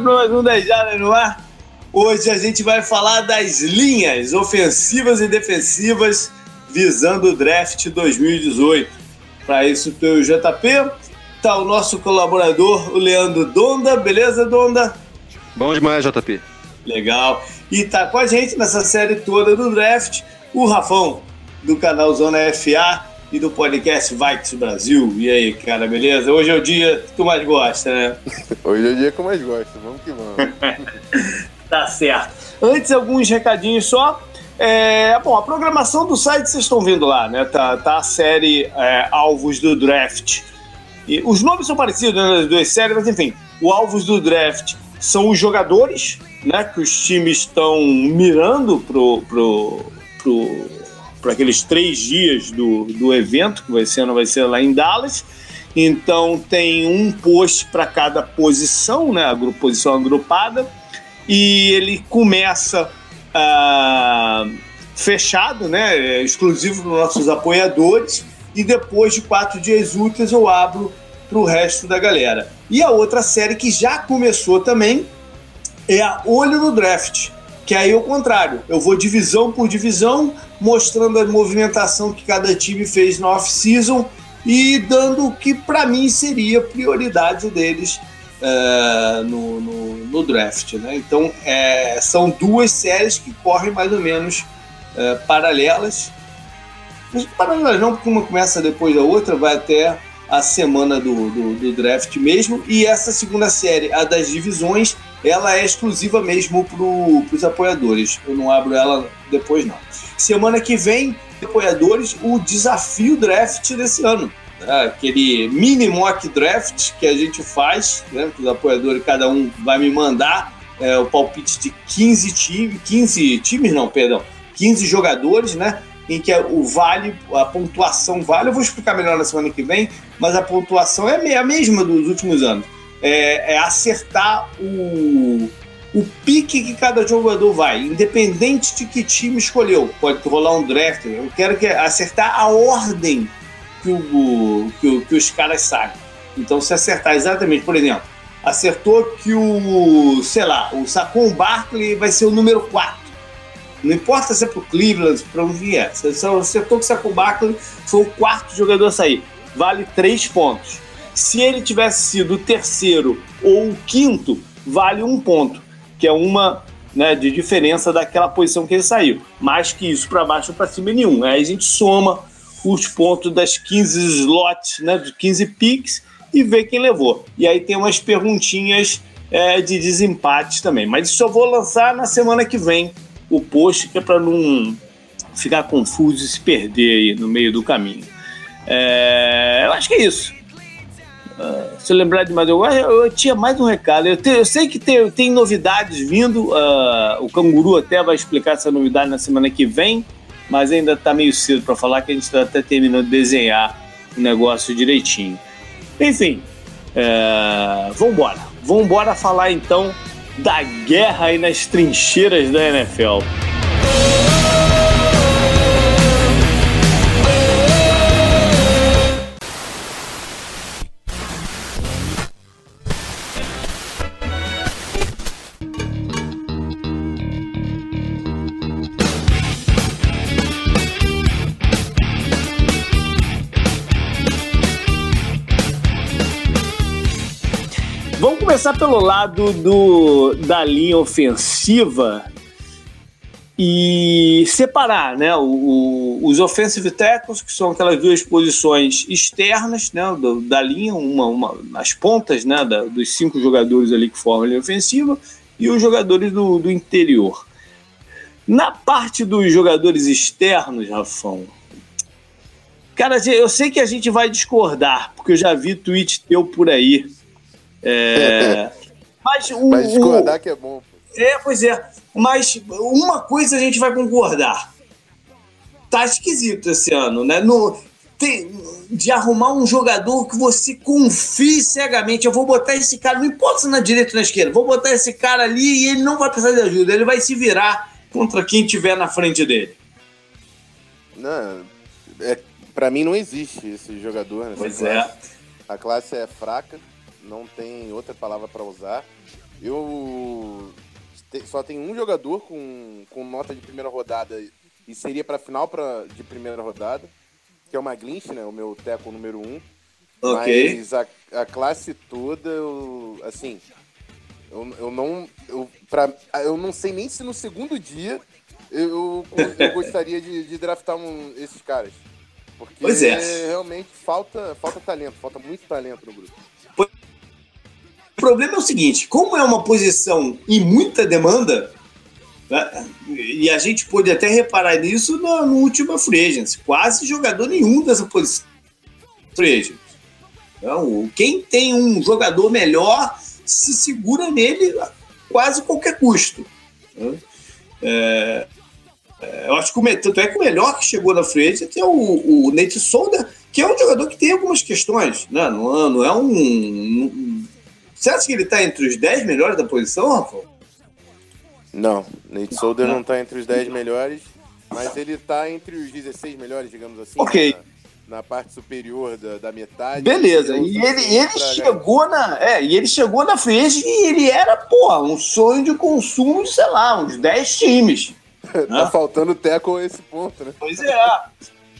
para mais um 10 Jardas no ar. Hoje a gente vai falar das linhas ofensivas e defensivas visando o draft 2018. Para isso, tem o JP, tá o nosso colaborador, o Leandro Donda. Beleza, Donda? Bom demais, JP. Legal. E tá com a gente nessa série toda do draft o Rafão, do canal Zona FA e do podcast Vikes Brasil. E aí, cara, beleza? Hoje é o dia que tu mais gosta, né? Hoje é o dia que eu mais gosto, vamos que vamos. tá certo. Antes, alguns recadinhos só. É, bom, a programação do site vocês estão vendo lá, né? Tá, tá a série é, Alvos do Draft. E os nomes são parecidos né, nas duas séries, mas enfim, o Alvos do Draft são os jogadores né, que os times estão mirando pro, pro, pro, para aqueles três dias do, do evento, que vai ser, não vai ser lá em Dallas. Então tem um post para cada posição, né? A posição agrupada. E ele começa uh, fechado, né? Exclusivo para os nossos apoiadores. E depois de quatro dias úteis eu abro para o resto da galera. E a outra série que já começou também é a Olho no Draft que aí é o contrário. Eu vou divisão por divisão, mostrando a movimentação que cada time fez no off-season e dando o que para mim seria prioridade deles é, no, no, no, draft. Né? Então é, são duas séries que correm mais ou menos é, paralelas. Paralelas não, porque uma começa depois da outra, vai até a semana do, do, do draft mesmo. E essa segunda série, a das divisões, ela é exclusiva mesmo para os apoiadores. Eu não abro ela depois, não. Semana que vem, apoiadores, o desafio draft desse ano. Né? Aquele mini mock draft que a gente faz, né? os apoiadores, cada um vai me mandar é, o palpite de 15 times, 15 times, não, perdão, 15 jogadores, né? Em que o vale, a pontuação vale, eu vou explicar melhor na semana que vem, mas a pontuação é a mesma dos últimos anos é, é acertar o, o pique que cada jogador vai, independente de que time escolheu. Pode rolar um draft. Eu quero que acertar a ordem que, o, que, que os caras saem. Então, se acertar exatamente, por exemplo, acertou que o, sei lá, o Sacon Barkley vai ser o número 4. Não importa se é pro Cleveland, para onde vier. Se acertou que o Sacon Barkley foi o quarto jogador a sair. Vale 3 pontos. Se ele tivesse sido o terceiro ou o quinto, vale um ponto, que é uma né, de diferença daquela posição que ele saiu. Mais que isso, para baixo ou para cima, nenhum. Aí a gente soma os pontos das 15 slots, né, dos 15 picks, e vê quem levou. E aí tem umas perguntinhas é, de desempate também. Mas isso eu vou lançar na semana que vem o post, que é para não ficar confuso e se perder aí no meio do caminho. É, eu acho que é isso. Se eu lembrar de mais alguma eu, eu tinha mais um recado. Eu, te, eu sei que tem, tem novidades vindo. Uh, o Canguru até vai explicar essa novidade na semana que vem, mas ainda está meio cedo para falar que a gente está até terminando de desenhar o negócio direitinho. Enfim, uh, vamos embora. Vamos embora falar então da guerra aí nas trincheiras da NFL. Começar pelo lado do, da linha ofensiva e separar né, o, o, os offensive tackles, que são aquelas duas posições externas né, do, da linha, uma, uma nas pontas né, da, dos cinco jogadores ali que formam a linha ofensiva, e os jogadores do, do interior. Na parte dos jogadores externos, Rafão, cara, eu sei que a gente vai discordar, porque eu já vi tweet teu por aí é, mas o, mas discordar o, que é bom. É, pois é. Mas uma coisa a gente vai concordar. Tá esquisito esse ano, né? No, tem, de arrumar um jogador que você confie cegamente. Eu vou botar esse cara, não importa se na direita ou na esquerda, vou botar esse cara ali e ele não vai precisar de ajuda. Ele vai se virar contra quem tiver na frente dele. Não, é, para mim não existe esse jogador. Pois é. classe. é. A classe é fraca não tem outra palavra para usar. Eu só tem um jogador com, com nota de primeira rodada e seria para final pra, de primeira rodada, que é o Maglinch, né? O meu teco número um. Okay. Mas a, a classe toda, eu, assim, eu, eu não. Eu, pra, eu não sei nem se no segundo dia eu, eu gostaria de, de draftar um, esses caras. Porque pois é. realmente falta, falta talento, falta muito talento no grupo. O problema é o seguinte: como é uma posição e muita demanda, né, e a gente pôde até reparar nisso no, no último free agency, quase jogador nenhum dessa posição free agent. Então, quem tem um jogador melhor se segura nele a quase qualquer custo. Né? É, é, eu acho que o, tanto é que o melhor que chegou na frente é o, o Nate Solder, que é um jogador que tem algumas questões. Né? Não, não é um. Você acha que ele está entre os 10 melhores da posição, Rafael? Não, Nate Solder não está entre os 10 melhores, mas ele está entre os 16 melhores, digamos assim. Ok. Na na parte superior da, da metade. Beleza, e ele, ele chegou na. É, e ele chegou na frente e ele era, pô, um sonho de consumo de, sei lá, uns 10 times. tá faltando teco esse ponto, né? Pois é.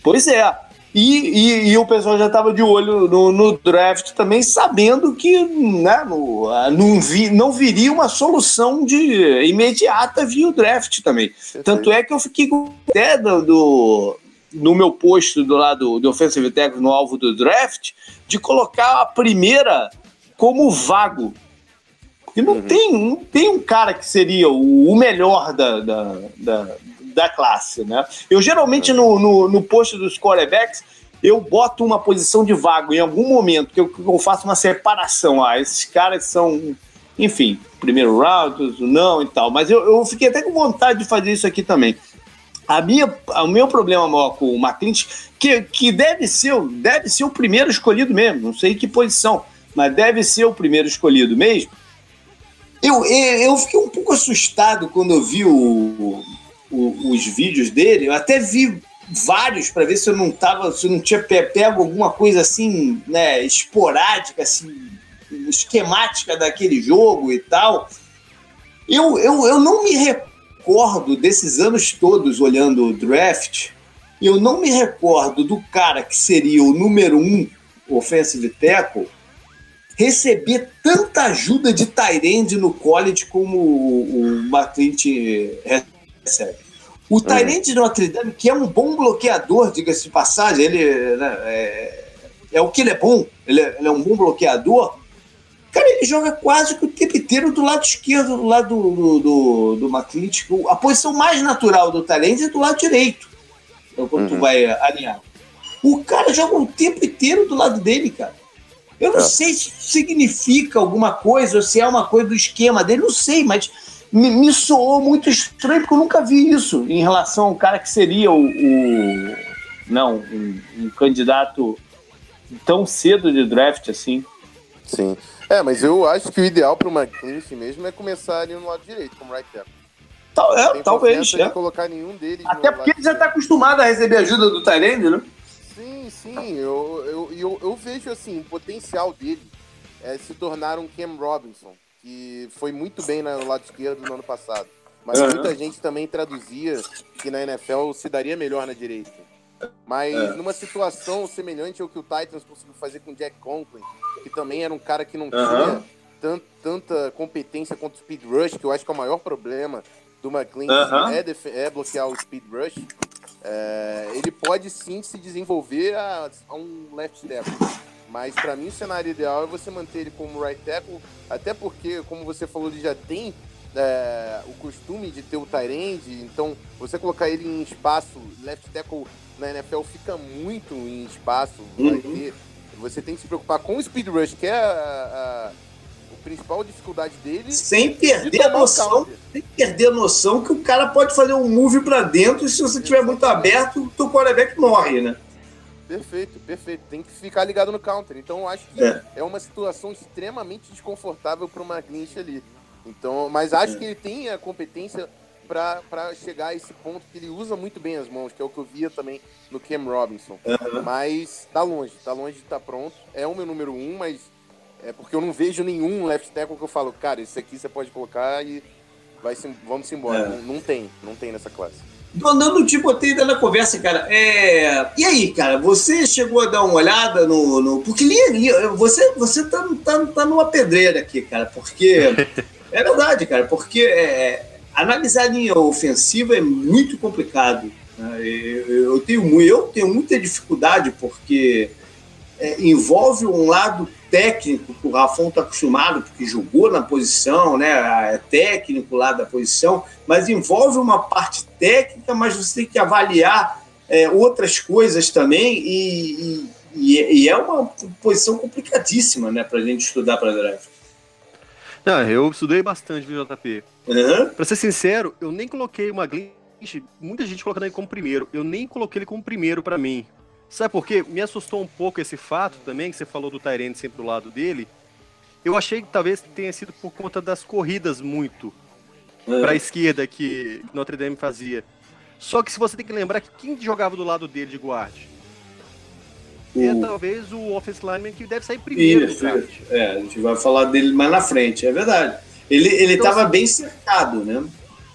Pois é. E, e, e, o pessoal já estava de olho no, no, draft também, sabendo que né, no, não, vi, não viria uma solução de imediata via o draft também. Tanto é que eu fiquei com até do, do no meu posto do lado do Offensive Tackle no alvo do draft, de colocar a primeira como vago. E não, uhum. tem, não tem um cara que seria o, o melhor da, da, da, da, classe, né? Eu geralmente no, no, no posto dos quarterbacks eu boto uma posição de vago em algum momento que eu, eu faço uma separação. Ah, esses caras são, enfim, primeiro round, não e tal. Mas eu, eu fiquei até com vontade de fazer isso aqui também. A minha, o meu problema maior com o McClinch, que, que deve, ser, deve ser o primeiro escolhido mesmo, não sei que posição, mas deve ser o primeiro escolhido mesmo. Eu, eu fiquei um pouco assustado quando eu vi o, o, os vídeos dele, eu até vi vários para ver se eu não tava, se eu não tinha pego alguma coisa assim, né, esporádica, assim, esquemática daquele jogo e tal. Eu, eu, eu não me recordo desses anos todos olhando o draft, eu não me recordo do cara que seria o número um offensive tackle receber tanta ajuda de Tyrande no college como o, o McClint recebe. O Tyrande de Notre Dame, que é um bom bloqueador, diga-se de passagem, ele né, é, é, o que ele é bom, ele é, ele é um bom bloqueador, Cara, ele joga quase que o tempo inteiro do lado esquerdo, do lado do, do, do McClinch. A posição mais natural do talento é do lado direito. Então, quando uhum. tu vai alinhar. O cara joga o tempo inteiro do lado dele, cara. Eu não é. sei se significa alguma coisa, ou se é uma coisa do esquema dele, não sei, mas me, me soou muito estranho, porque eu nunca vi isso em relação ao cara que seria o. o não, um, um candidato tão cedo de draft assim. Sim. É, mas eu acho que o ideal para o McClinch mesmo é começar ali no lado direito, como right tackle. Tal, é, talvez. É. colocar nenhum deles. Até porque ele já está acostumado a receber ajuda do Tyrande, né? Sim, sim. Eu, eu, eu, eu, vejo assim, o potencial dele é se tornar um Cam Robinson, que foi muito bem no lado esquerdo no ano passado. Mas uhum. muita gente também traduzia que na NFL se daria melhor na direita. Mas é. numa situação semelhante ao que o Titans conseguiu fazer com o Jack Conklin, que também era um cara que não tinha tant, tanta competência contra o speed rush, que eu acho que é o maior problema do McLean, é, é, bloquear o speed rush. É, ele pode sim se desenvolver a, a um left tackle. Mas para mim o cenário ideal é você manter ele como right tackle, até porque, como você falou, ele já tem é, o costume de ter o tight então você colocar ele em espaço, left tackle na NFL fica muito em espaço, uhum. vai ter, você tem que se preocupar com o speed rush, que é a, a, principal dificuldade dele. Sem perder a noção, sem perder a noção que o cara pode fazer um move para dentro e se você estiver muito aberto, o teu quarterback morre, né? Perfeito, perfeito. Tem que ficar ligado no counter. Então, eu acho que é, é uma situação extremamente desconfortável para o McGlinch ali. Então, mas acho é. que ele tem a competência para chegar a esse ponto que ele usa muito bem as mãos, que é o que eu via também no Cam Robinson. Uhum. Mas tá longe, tá longe de estar tá pronto. É o meu número um, mas É porque eu não vejo nenhum left tackle que eu falo, cara, esse aqui você pode colocar e vai vamos embora. É. Não, não, tem, não tem nessa classe. Dando te botei na conversa, cara. É... E aí, cara, você chegou a dar uma olhada no. no... Porque você, você tá, tá, tá numa pedreira aqui, cara, porque. é verdade, cara, porque é... analisar a linha ofensiva é muito complicado. Né? Eu, tenho, eu tenho muita dificuldade porque é, envolve um lado técnico que o Rafão está acostumado, porque jogou na posição, né? É técnico lá da posição, mas envolve uma parte técnica, mas você tem que avaliar é, outras coisas também, e, e, e, é uma posição complicadíssima né, para a gente estudar para draft. Não, eu estudei bastante, viu, JP? Uhum. Para ser sincero, eu nem coloquei uma glitch, muita gente colocando ele como primeiro, eu nem coloquei ele como primeiro para mim. Sabe por quê? Me assustou um pouco esse fato também, que você falou do Tyrene sempre do lado dele. Eu achei que talvez tenha sido por conta das corridas muito é. para a esquerda que Notre Dame fazia. Só que se você tem que lembrar que quem jogava do lado dele de guarde é talvez o offensive lineman que deve sair primeiro. Isso, é, a gente vai falar dele mais na frente, é verdade. Ele ele estava então, assim, bem cercado, né?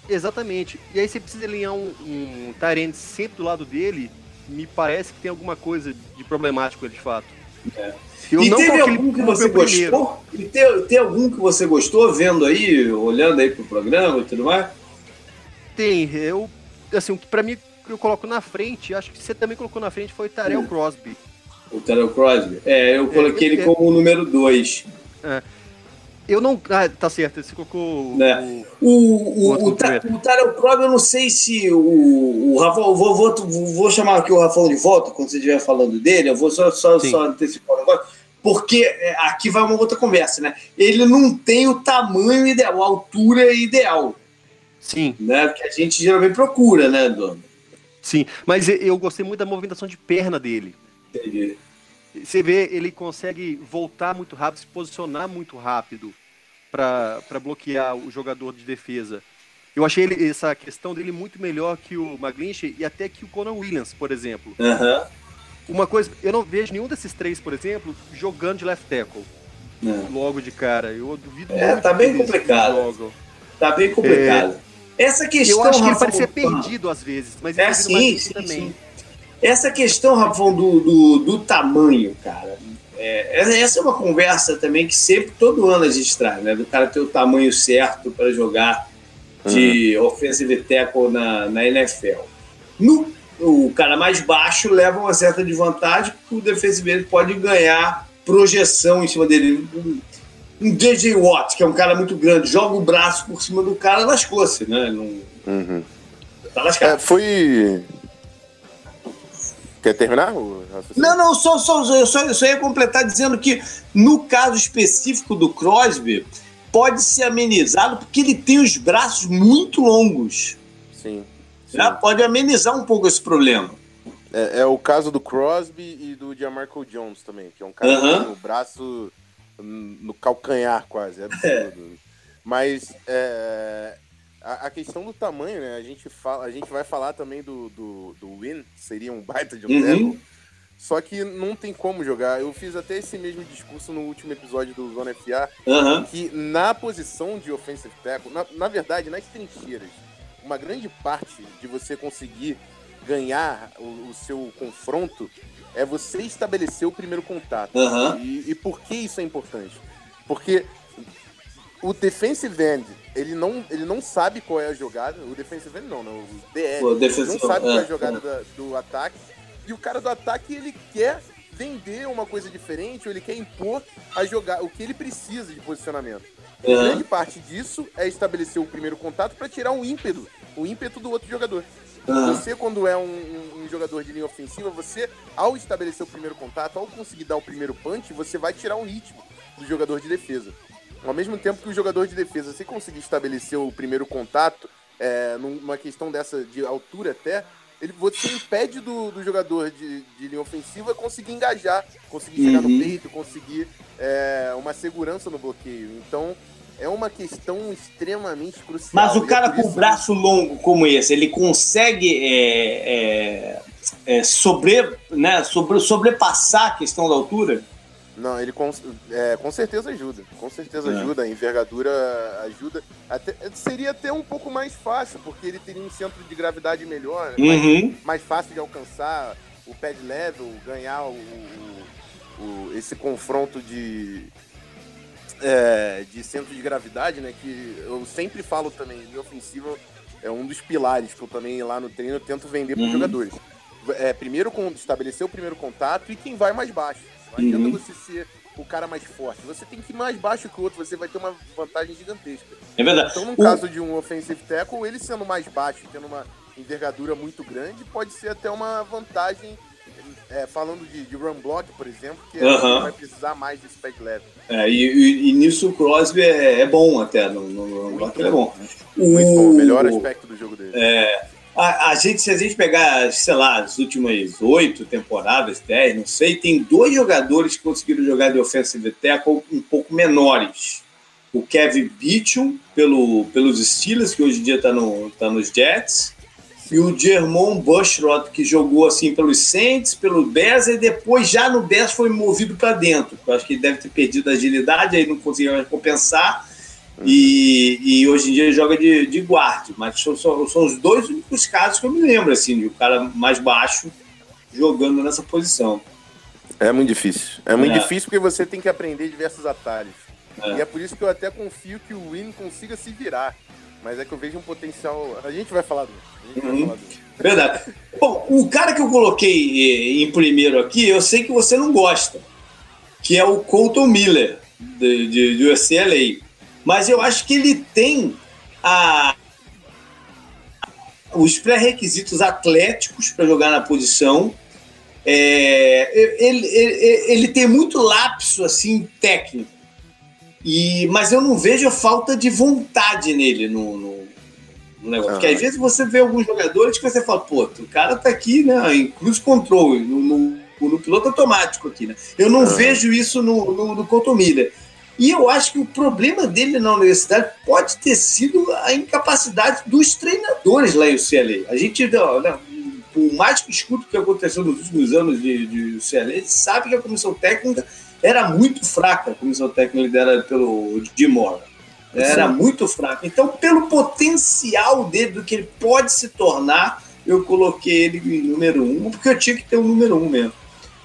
Exatamente. E aí você precisa alinhar um, um Tyrande sempre do lado dele me parece que tem alguma coisa de problemático de fato. É. Eu e teve algum que você gostou? E tem, tem algum que você gostou vendo aí, olhando aí pro programa e tudo mais? Tem, eu assim, o que para mim eu coloco na frente, acho que você também colocou na frente foi o Tarell Crosby. O Tarell Crosby? É, eu coloquei é, ele é, como o número 2. É. Eu não. Ah, tá certo, você colocou. Né? O, o, o, o, o Tarel Prog, eu não sei se o, o Rafael. Vou, vou, vou chamar aqui o Rafael de volta quando você estiver falando dele. Eu vou só, só, só antecipar o negócio. Porque é, aqui vai uma outra conversa, né? Ele não tem o tamanho ideal, a altura ideal. Sim. Né? Que a gente geralmente procura, né, Dono? Sim, mas eu gostei muito da movimentação de perna dele. Entendi. Você vê, ele consegue voltar muito rápido, se posicionar muito rápido para bloquear o jogador de defesa. Eu achei ele, essa questão dele muito melhor que o McGlinchey e até que o Conan Williams, por exemplo. Uhum. Uma coisa, eu não vejo nenhum desses três, por exemplo, jogando de left tackle. É. Logo de cara. Eu duvido É, tá bem complicado. Tá bem complicado. É, Essa questão. Eu acho que ele parecia perdido às vezes, mas é, sim, sim, também. Sim. Essa questão, Rafão, do, do, do tamanho, cara. É, essa é uma conversa também que sempre, todo ano a gente traz, né? Do cara ter o tamanho certo para jogar de uhum. offensive tackle na, na NFL. No, o cara mais baixo leva uma certa desvantagem, porque o defensive pode ganhar projeção em cima dele. Um DJ Watt, que é um cara muito grande, joga o braço por cima do cara, lascou-se, né? Não, uhum. Tá lascado. É, foi Quer terminar? Não, não, só, só, eu só, só ia completar dizendo que no caso específico do Crosby, pode ser amenizado porque ele tem os braços muito longos. Sim. sim. Já pode amenizar um pouco esse problema. É, é, o caso do Crosby e do Jamarco Jones também, que é um cara uh -huh. tem o braço no calcanhar quase, é absurdo. É. Mas é, a, a, questão do tamanho, né? A gente, fala, a gente vai falar também do, do, do Win, seria um baita de um uhum. Só que não tem como jogar. Eu fiz até esse mesmo discurso no último episódio do Zona FA, uhum. que na posição de offensive tackle, na, na verdade, nas trincheiras, uma grande parte de você conseguir ganhar o, o seu confronto é você estabelecer o primeiro contato. Uhum. E, e por que isso é importante? Porque o defensive end ele não, ele não sabe qual é a jogada. O defensive end não, não o DL. O não sabe qual é a é, jogada é. da, do ataque. E o cara do ataque, ele quer vender uma coisa diferente, ou ele quer impor a jogar o que ele precisa de posicionamento. Uhum. Grande parte disso é estabelecer o primeiro contato para tirar um ímpeto, o ímpeto do outro jogador. Uhum. Você, quando é um, um, um, jogador de linha ofensiva, você, ao estabelecer o primeiro contato, ao conseguir dar o primeiro punch, você vai tirar um ritmo do jogador de defesa. Ao mesmo tempo que o jogador de defesa, se conseguir estabelecer o primeiro contato, é, numa questão dessa de altura até, ele, você impede do, do jogador de, de, linha ofensiva conseguir engajar, conseguir chegar uhum. no peito, conseguir é, uma segurança no bloqueio. Então, é uma questão extremamente crucial. Mas o é cara é com o braço longo como esse, ele consegue é, é, é, sobre, né, sobre, sobrepassar a questão da altura? Não, ele com, é, com certeza ajuda. Com certeza é. ajuda. A envergadura ajuda. Até, seria até um pouco mais fácil, porque ele teria um centro de gravidade melhor, né? uhum. mais, mais, fácil de alcançar o pad level, ganhar o, o, esse confronto de, é, de centro de gravidade, né? Que eu sempre falo também, linha ofensiva é um dos pilares que eu também lá no treino tento vender para os uhum. jogadores. É, primeiro estabelecer o primeiro contato e quem vai mais baixo. Não adianta uhum. você ser o cara mais forte. Você tem que ir mais baixo que o outro, você vai ter uma vantagem gigantesca. É verdade. Então, no o... caso de um offensive tackle, ele sendo mais baixo, tendo uma envergadura muito grande, pode ser até uma vantagem é, falando de, de, run block, por exemplo, que uhum. vai precisar mais desse pad level. É, e, e, e, nisso o Crosby é, é, bom até, no, no run block ele é bom. Muito o, bom, o melhor aspecto do jogo dele. É, a, a, gente, se a gente pegar, sei lá, as últimas oito temporadas, dez, não sei, tem dois jogadores que conseguiram jogar de offensive tackle um pouco menores. O Kevin Beecham, pelo, pelos Steelers, que hoje em dia está no, tá nos Jets, e o Germon Bushrod, que jogou assim pelos Saints, pelo Bears, e depois já no Bears foi movido para dentro. Eu acho que ele deve ter perdido a agilidade, aí não conseguiu compensar. E, e, hoje em dia joga de, de guarda, mas são, são, são, os dois únicos casos que eu me lembro, assim, de o cara mais baixo jogando nessa posição. É muito difícil. É muito é. difícil porque você tem que aprender diversos atalhos. É. E é por isso que eu até confio que o Win consiga se virar. Mas é que eu vejo um potencial. A gente vai falar do. Uhum. Verdade. Bom, o cara que eu coloquei eh, em primeiro aqui, eu sei que você não gosta, que é o Colton Miller, de, de, de UCLA. Mas eu acho que ele tem a, os pré-requisitos atléticos para jogar na posição. É, ele, ele, ele tem muito lapso assim técnico e, mas eu não vejo falta de vontade nele no, no, no negócio. Ah. Porque às vezes você vê alguns jogadores que você fala, pô, o cara tá aqui né, em cruise control, no, no, no piloto automático aqui. Né? Eu não ah. vejo isso no, no, no. E eu acho que o problema dele na universidade pode ter sido a incapacidade dos treinadores lá em UCLA. A gente, né, por mais que escuta o que aconteceu nos últimos anos de, de UCLA, ele sabe que a comissão técnica era muito fraca, a comissão técnica liderada pelo Jim Moore. Era Sim. muito fraca. Então, pelo potencial dele, do que ele pode se tornar, eu coloquei ele em número um, porque eu tinha que ter um número um mesmo.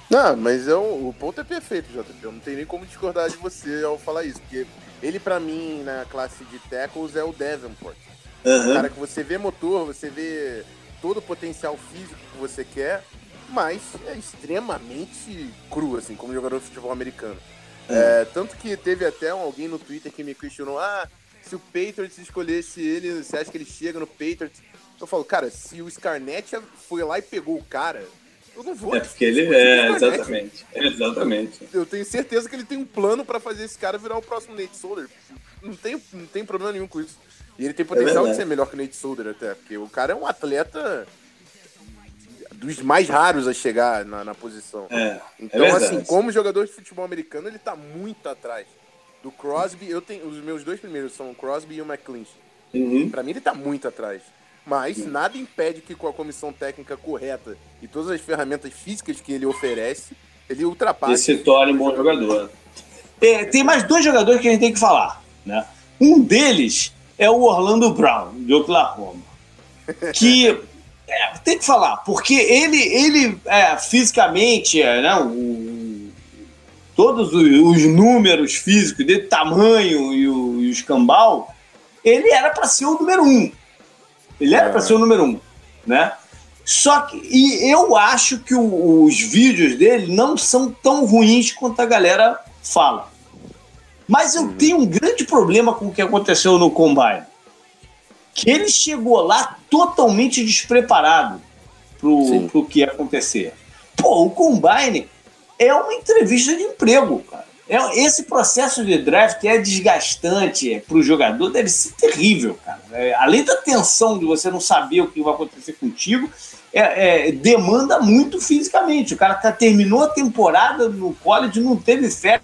Não, mas eu, o ponto é perfeito, JP. Eu não tenho nem como discordar de você ao falar isso, porque ele, para mim, na classe de tackles, é o Davenport. Uhum. O cara que você vê motor, você vê todo o potencial físico que você quer, mas é extremamente cru, assim, como jogador de futebol americano. É. É, tanto que teve até alguém no Twitter que me questionou: ah, se o Patriots escolhesse ele, você acha que ele chega no Patriots? Eu falo, cara, se o Scarnett foi lá e pegou o cara, eu não vou. É porque ele é, exatamente. Exatamente. Eu tenho certeza que ele tem um plano para fazer esse cara virar o próximo Nate Solder. Não tem, não tem problema nenhum com isso. E ele tem potencial é de ser melhor que o Nate Solder até, porque o cara é um atleta dos mais raros a chegar na, na posição. É, é então, é assim, como jogador de futebol americano, ele tá muito atrás. Do Crosby, eu tenho. Os meus dois primeiros são o Crosby e o McClinch. Uhum. Pra mim, ele tá muito atrás. Mas uhum. nada impede que com a comissão técnica correta e todas as ferramentas físicas que ele oferece, ele ultrapasse. E se torne um bom jogador. É, tem mais dois jogadores que a gente tem que falar. Né? Um deles é o Orlando Brown, de Oklahoma. Que é, tem que falar, porque ele, ele é, fisicamente, é, né, o, todos os, os, números físicos de tamanho e o, e o escambau, ele era para ser o número um. Ele era é. para ser o número um, né? Só que, e eu acho que o, os vídeos dele não são tão ruins quanto a galera fala. Mas eu uhum. tenho um grande problema com o que aconteceu no Combine que ele chegou lá totalmente despreparado pro, pro que ia acontecer. Pô, o Combine é uma entrevista de emprego, cara. É, esse processo de draft é desgastante para o jogador, deve ser terrível, cara. É, além da tensão de você não saber o que vai acontecer contigo, é, é, demanda muito fisicamente. O cara tá, terminou a temporada no college, não teve férias,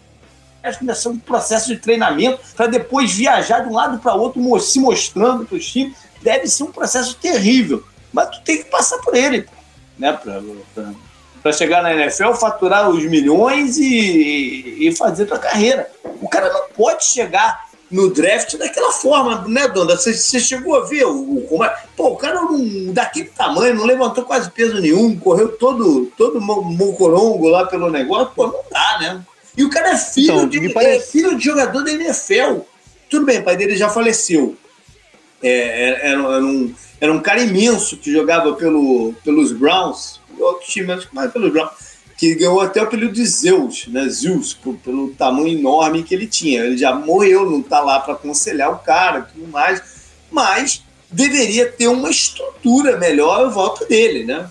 começando um processo de treinamento para depois viajar de um lado para outro, se mostrando para os times. Deve ser um processo terrível, mas tu tem que passar por ele, né? Pra, pra, para chegar na NFL, faturar os milhões e, e fazer tua carreira. O cara não pode chegar no draft daquela forma, né, Donda? Você, chegou a ver o, o, Pô, o cara não, daquele tamanho, não levantou quase peso nenhum, correu todo, todo mocorongo lá pelo negócio, pô, não dá, né? E o cara é filho, então, de, parece... é filho de jogador da NFL. Tudo bem, o pai dele já faleceu. É, era, era, um, era um cara imenso que jogava pelo, pelos Browns, outro time, mas pelos Browns que ganhou até o apelido de Zeus, né? Zeus, por, pelo tamanho enorme que ele tinha. Ele já morreu, não está lá para aconselhar o cara, tudo mais, mas deveria ter uma estrutura melhor em volta dele, né?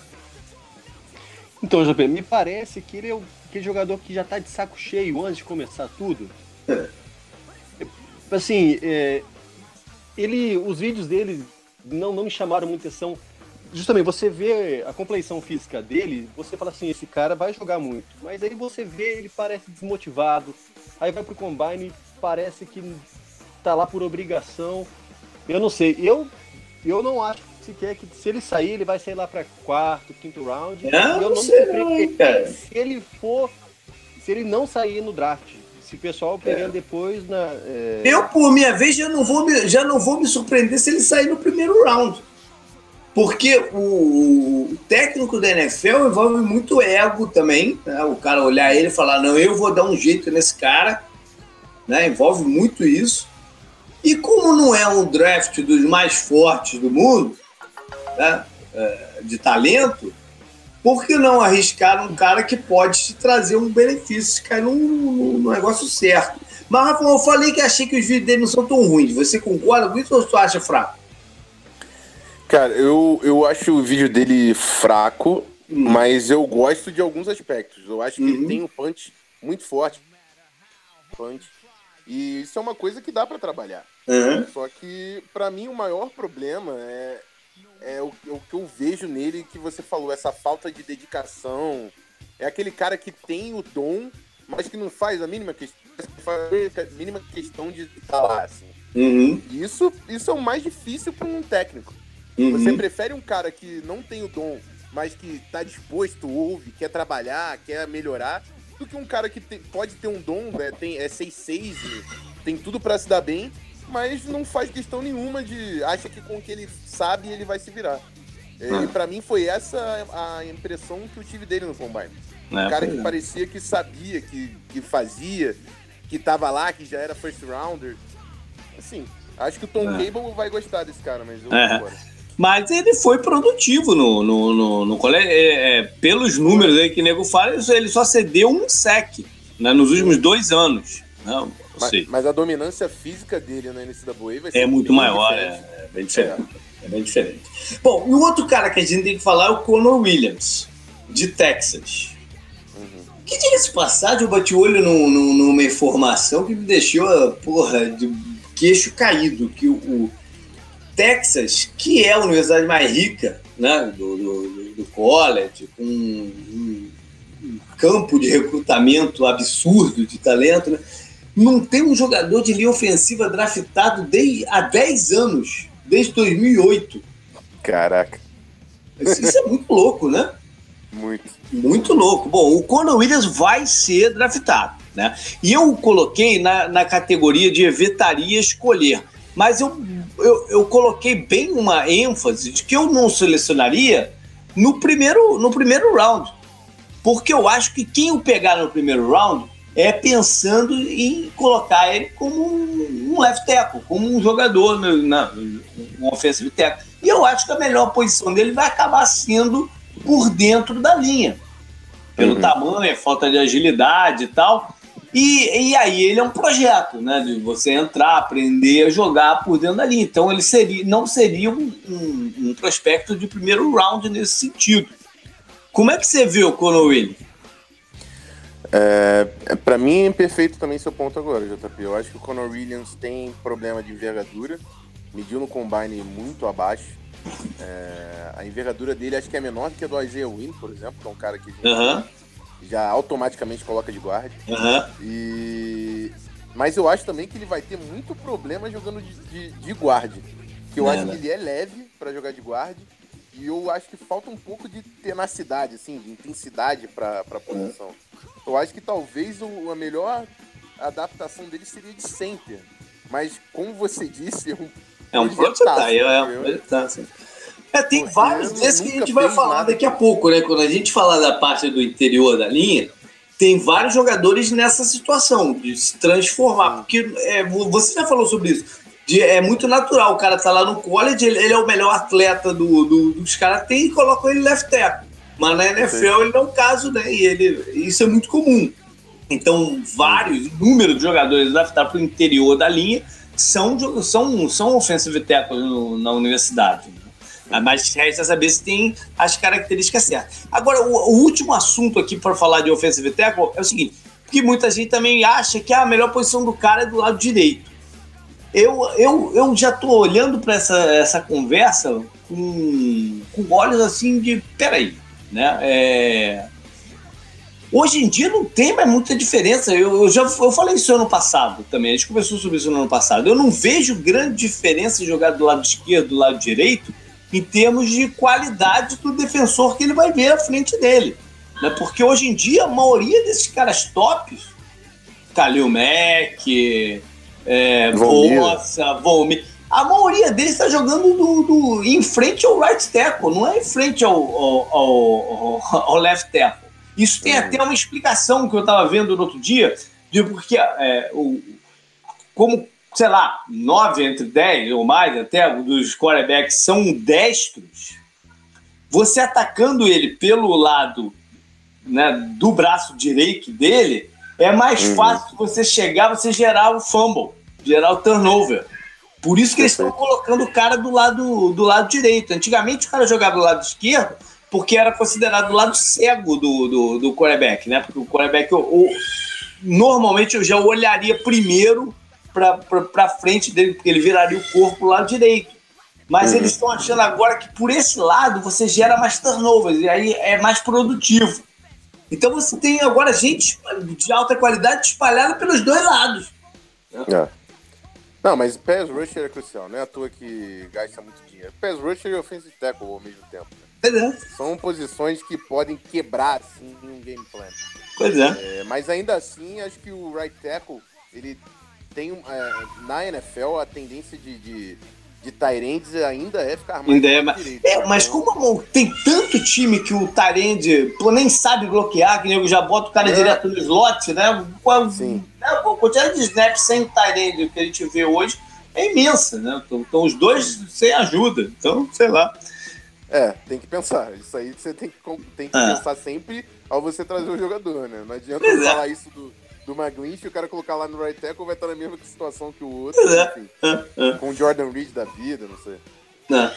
Então, JP, me parece que ele é aquele jogador que já está de saco cheio antes de começar tudo. É. Assim, é, ele, os vídeos dele não, não me chamaram muita atenção justamente você vê a compleição física dele, você fala assim, esse cara vai jogar muito. Mas aí você vê, ele parece desmotivado. Aí vai pro combine, parece que tá lá por obrigação. Eu não sei, eu eu não acho sequer que se ele sair, ele vai sair lá para quarto, quinto round. Não, eu não sei não, cara. Se ele for, se ele não sair no draft, se o pessoal pegando é. depois na. É... Eu, por minha vez, já não, vou me, já não vou me surpreender se ele sair no primeiro round. Porque o, técnico da NFL envolve muito ego também. Né? O cara olhar ele e falar, não, eu vou dar um jeito nesse cara. Né? Envolve muito isso. E como não é um draft dos mais fortes do mundo, né? É, de talento, por que não arriscar um cara que pode te trazer um benefício se cair num, negócio certo? Mas, Rafa, eu falei que achei que os vídeos dele não são tão ruins. Você concorda com isso ou você acha fraco? Cara, eu, eu acho o vídeo dele fraco, hum. mas eu gosto de alguns aspectos. Eu acho que ele uhum. tem um punch muito forte. Punch. E isso é uma coisa que dá para trabalhar. Uhum. Só que, para mim, o maior problema é, é o, é o, que eu vejo nele que você falou, essa falta de dedicação. É aquele cara que tem o dom, mas que não faz a mínima questão, a mínima questão de estar lá. Assim. Uhum. Isso, isso é o mais difícil para um técnico. Uhum. Você prefere um cara que não tem o dom, mas que está disposto, ouve, quer trabalhar, quer melhorar, do que um cara que te, pode ter um dom, é, tem, é 6-6, tem tudo para se dar bem, mas não faz questão nenhuma de. acha que com o que ele sabe ele vai se virar. É, uhum. E para mim foi essa a impressão que eu tive dele no Combine. É, um cara que é. parecia que sabia, que, que fazia, que tava lá, que já era first rounder. Assim, acho que o Tom é. Cable vai gostar desse cara, mas eu é. agora. Mas ele foi produtivo no, no, no, no colégio. É, é, pelos números aí que o nego fala, ele só cedeu um sec né, nos últimos dois anos. Não, né, mas, mas, a dominância física dele na NCAA vai ser é muito maior, é, é, bem diferente. É. é. bem diferente. Bom, e o outro cara que a gente tem que falar é o Conor Williams, de Texas. Uhum. Que diga-se passagem, eu bati o olho num, num, numa informação que me deixou, porra, de queixo caído, que o, o Texas, que é a universidade mais rica né, do, do, do college, com um, um, campo de recrutamento absurdo de talento, né, não tem um jogador de linha ofensiva draftado desde, há 10 anos, desde 2008. Caraca. Isso é muito louco, né? Muito. Muito louco. Bom, o Conor Williams vai ser draftado, né? E eu o coloquei na, na categoria de evitaria escolher. Mas eu eu, eu coloquei bem uma ênfase de que eu não selecionaria no primeiro, no primeiro round. Porque eu acho que quem o pegar no primeiro round é pensando em colocar ele como um, left tackle, como um jogador na, na, um offensive tackle. E eu acho que a melhor posição dele vai acabar sendo por dentro da linha. Pelo uhum. tamanho, falta de agilidade e tal. E, e aí ele é um projeto, né? De você entrar, aprender a jogar por dentro da linha. Então ele seria, não seria um, um, um prospecto de primeiro round nesse sentido. Como é que você vê o Conor Williams? É, para mim é perfeito também seu ponto agora, JP. Eu acho que o Conor Williams tem problema de envergadura, mediu no combine muito abaixo. É, a envergadura dele acho que é menor do que a do Isaiah Wynn, por exemplo, que é um cara que já automaticamente coloca de guarda. E... Mas eu acho também que ele vai ter muito problema jogando de, de, de guarda. Que eu é, acho né? que ele é leve para jogar de guarda. E eu acho que falta um pouco de tenacidade, assim, de intensidade para a posição. Eu acho que talvez o, a melhor adaptação dele seria de center. Mas, como você disse, é um. É um projetar, é, é um sim. É, tem vários desses que a gente vai falar nada. daqui a pouco, né? Quando a gente falar da parte do interior da linha, tem vários jogadores nessa situação de se transformar. Porque é, você já falou sobre isso. De, é muito natural. O cara tá lá no college, ele, ele é o melhor atleta do, do, dos caras tem e colocam ele left tackle. Mas na NFL Sim. ele não é o caso, né? E ele, isso é muito comum. Então, vários, número de jogadores draftados para o interior da linha são, são, são offensive tackle no, na universidade. Né? Mas resta saber se tem as características certas. Agora, o, o último assunto aqui para falar de offensive tackle é o seguinte: porque muita gente também acha que a melhor posição do cara é do lado direito. Eu, eu, eu já estou olhando para essa, essa conversa com, com olhos assim de. Peraí, né? É, Hoje em dia não tem mais muita diferença. Eu, eu, já eu falei isso ano passado também. A gente conversou sobre isso no ano passado. Eu não vejo grande diferença em jogar do lado esquerdo, do lado direito, em termos de qualidade do defensor que ele vai ver à frente dele. Né? Porque hoje em dia a maioria desses caras tops, Kalil Mack, é, Bossa, Volmir, a maioria deles está jogando do, do, em frente ao right tackle, não é em frente ao, ao, ao, ao left tackle. Isso tem até uma explicação que eu estava vendo no outro dia, de porque é, o, como, sei lá, nove entre dez ou mais até dos quarterbacks são destros, você atacando ele pelo lado né, do braço direito dele, é mais uhum. fácil você chegar, você gerar o fumble, gerar o turnover. Por isso que eles estão colocando o cara do lado, do lado direito. Antigamente o cara jogava do lado esquerdo, porque era considerado o lado cego do, do, do quarterback, né? Porque o quarterback, normalmente eu já olharia primeiro para frente dele, porque ele viraria o corpo pro lado direito. Mas uhum. eles estão achando agora que por esse lado você gera mais turnovers, e aí é mais produtivo. Então você tem agora gente de alta qualidade espalhada pelos dois lados. É. Não, mas pass rusher é crucial, não é à toa que gasta muito dinheiro. Pass rusher e offensive tackle ao mesmo tempo. Pois é. São posições que podem quebrar, assim, um game plan. Pois é. é. Mas ainda assim, acho que o right tackle, ele tem, é, na NFL, a tendência de, de, de Tyrands ainda é ficar mais ainda é, mas, direito, é, mas como tem tanto time que o Tyrande nem sabe bloquear, que nego já bota o cara é. direto no slot, né? Sim. Né, a quantidade de snaps sem Tyrande que a gente vê hoje é imensa, né? Estão os dois sem ajuda. Então, sei lá. É, tem que pensar. Isso aí você tem que, tem que ah. pensar sempre ao você trazer o jogador, né? Não adianta é. falar isso do, do McGlinch e o cara colocar lá no right tackle vai estar na mesma situação que o outro. É. Enfim, é. Com o Jordan Reed da vida, não sei. É.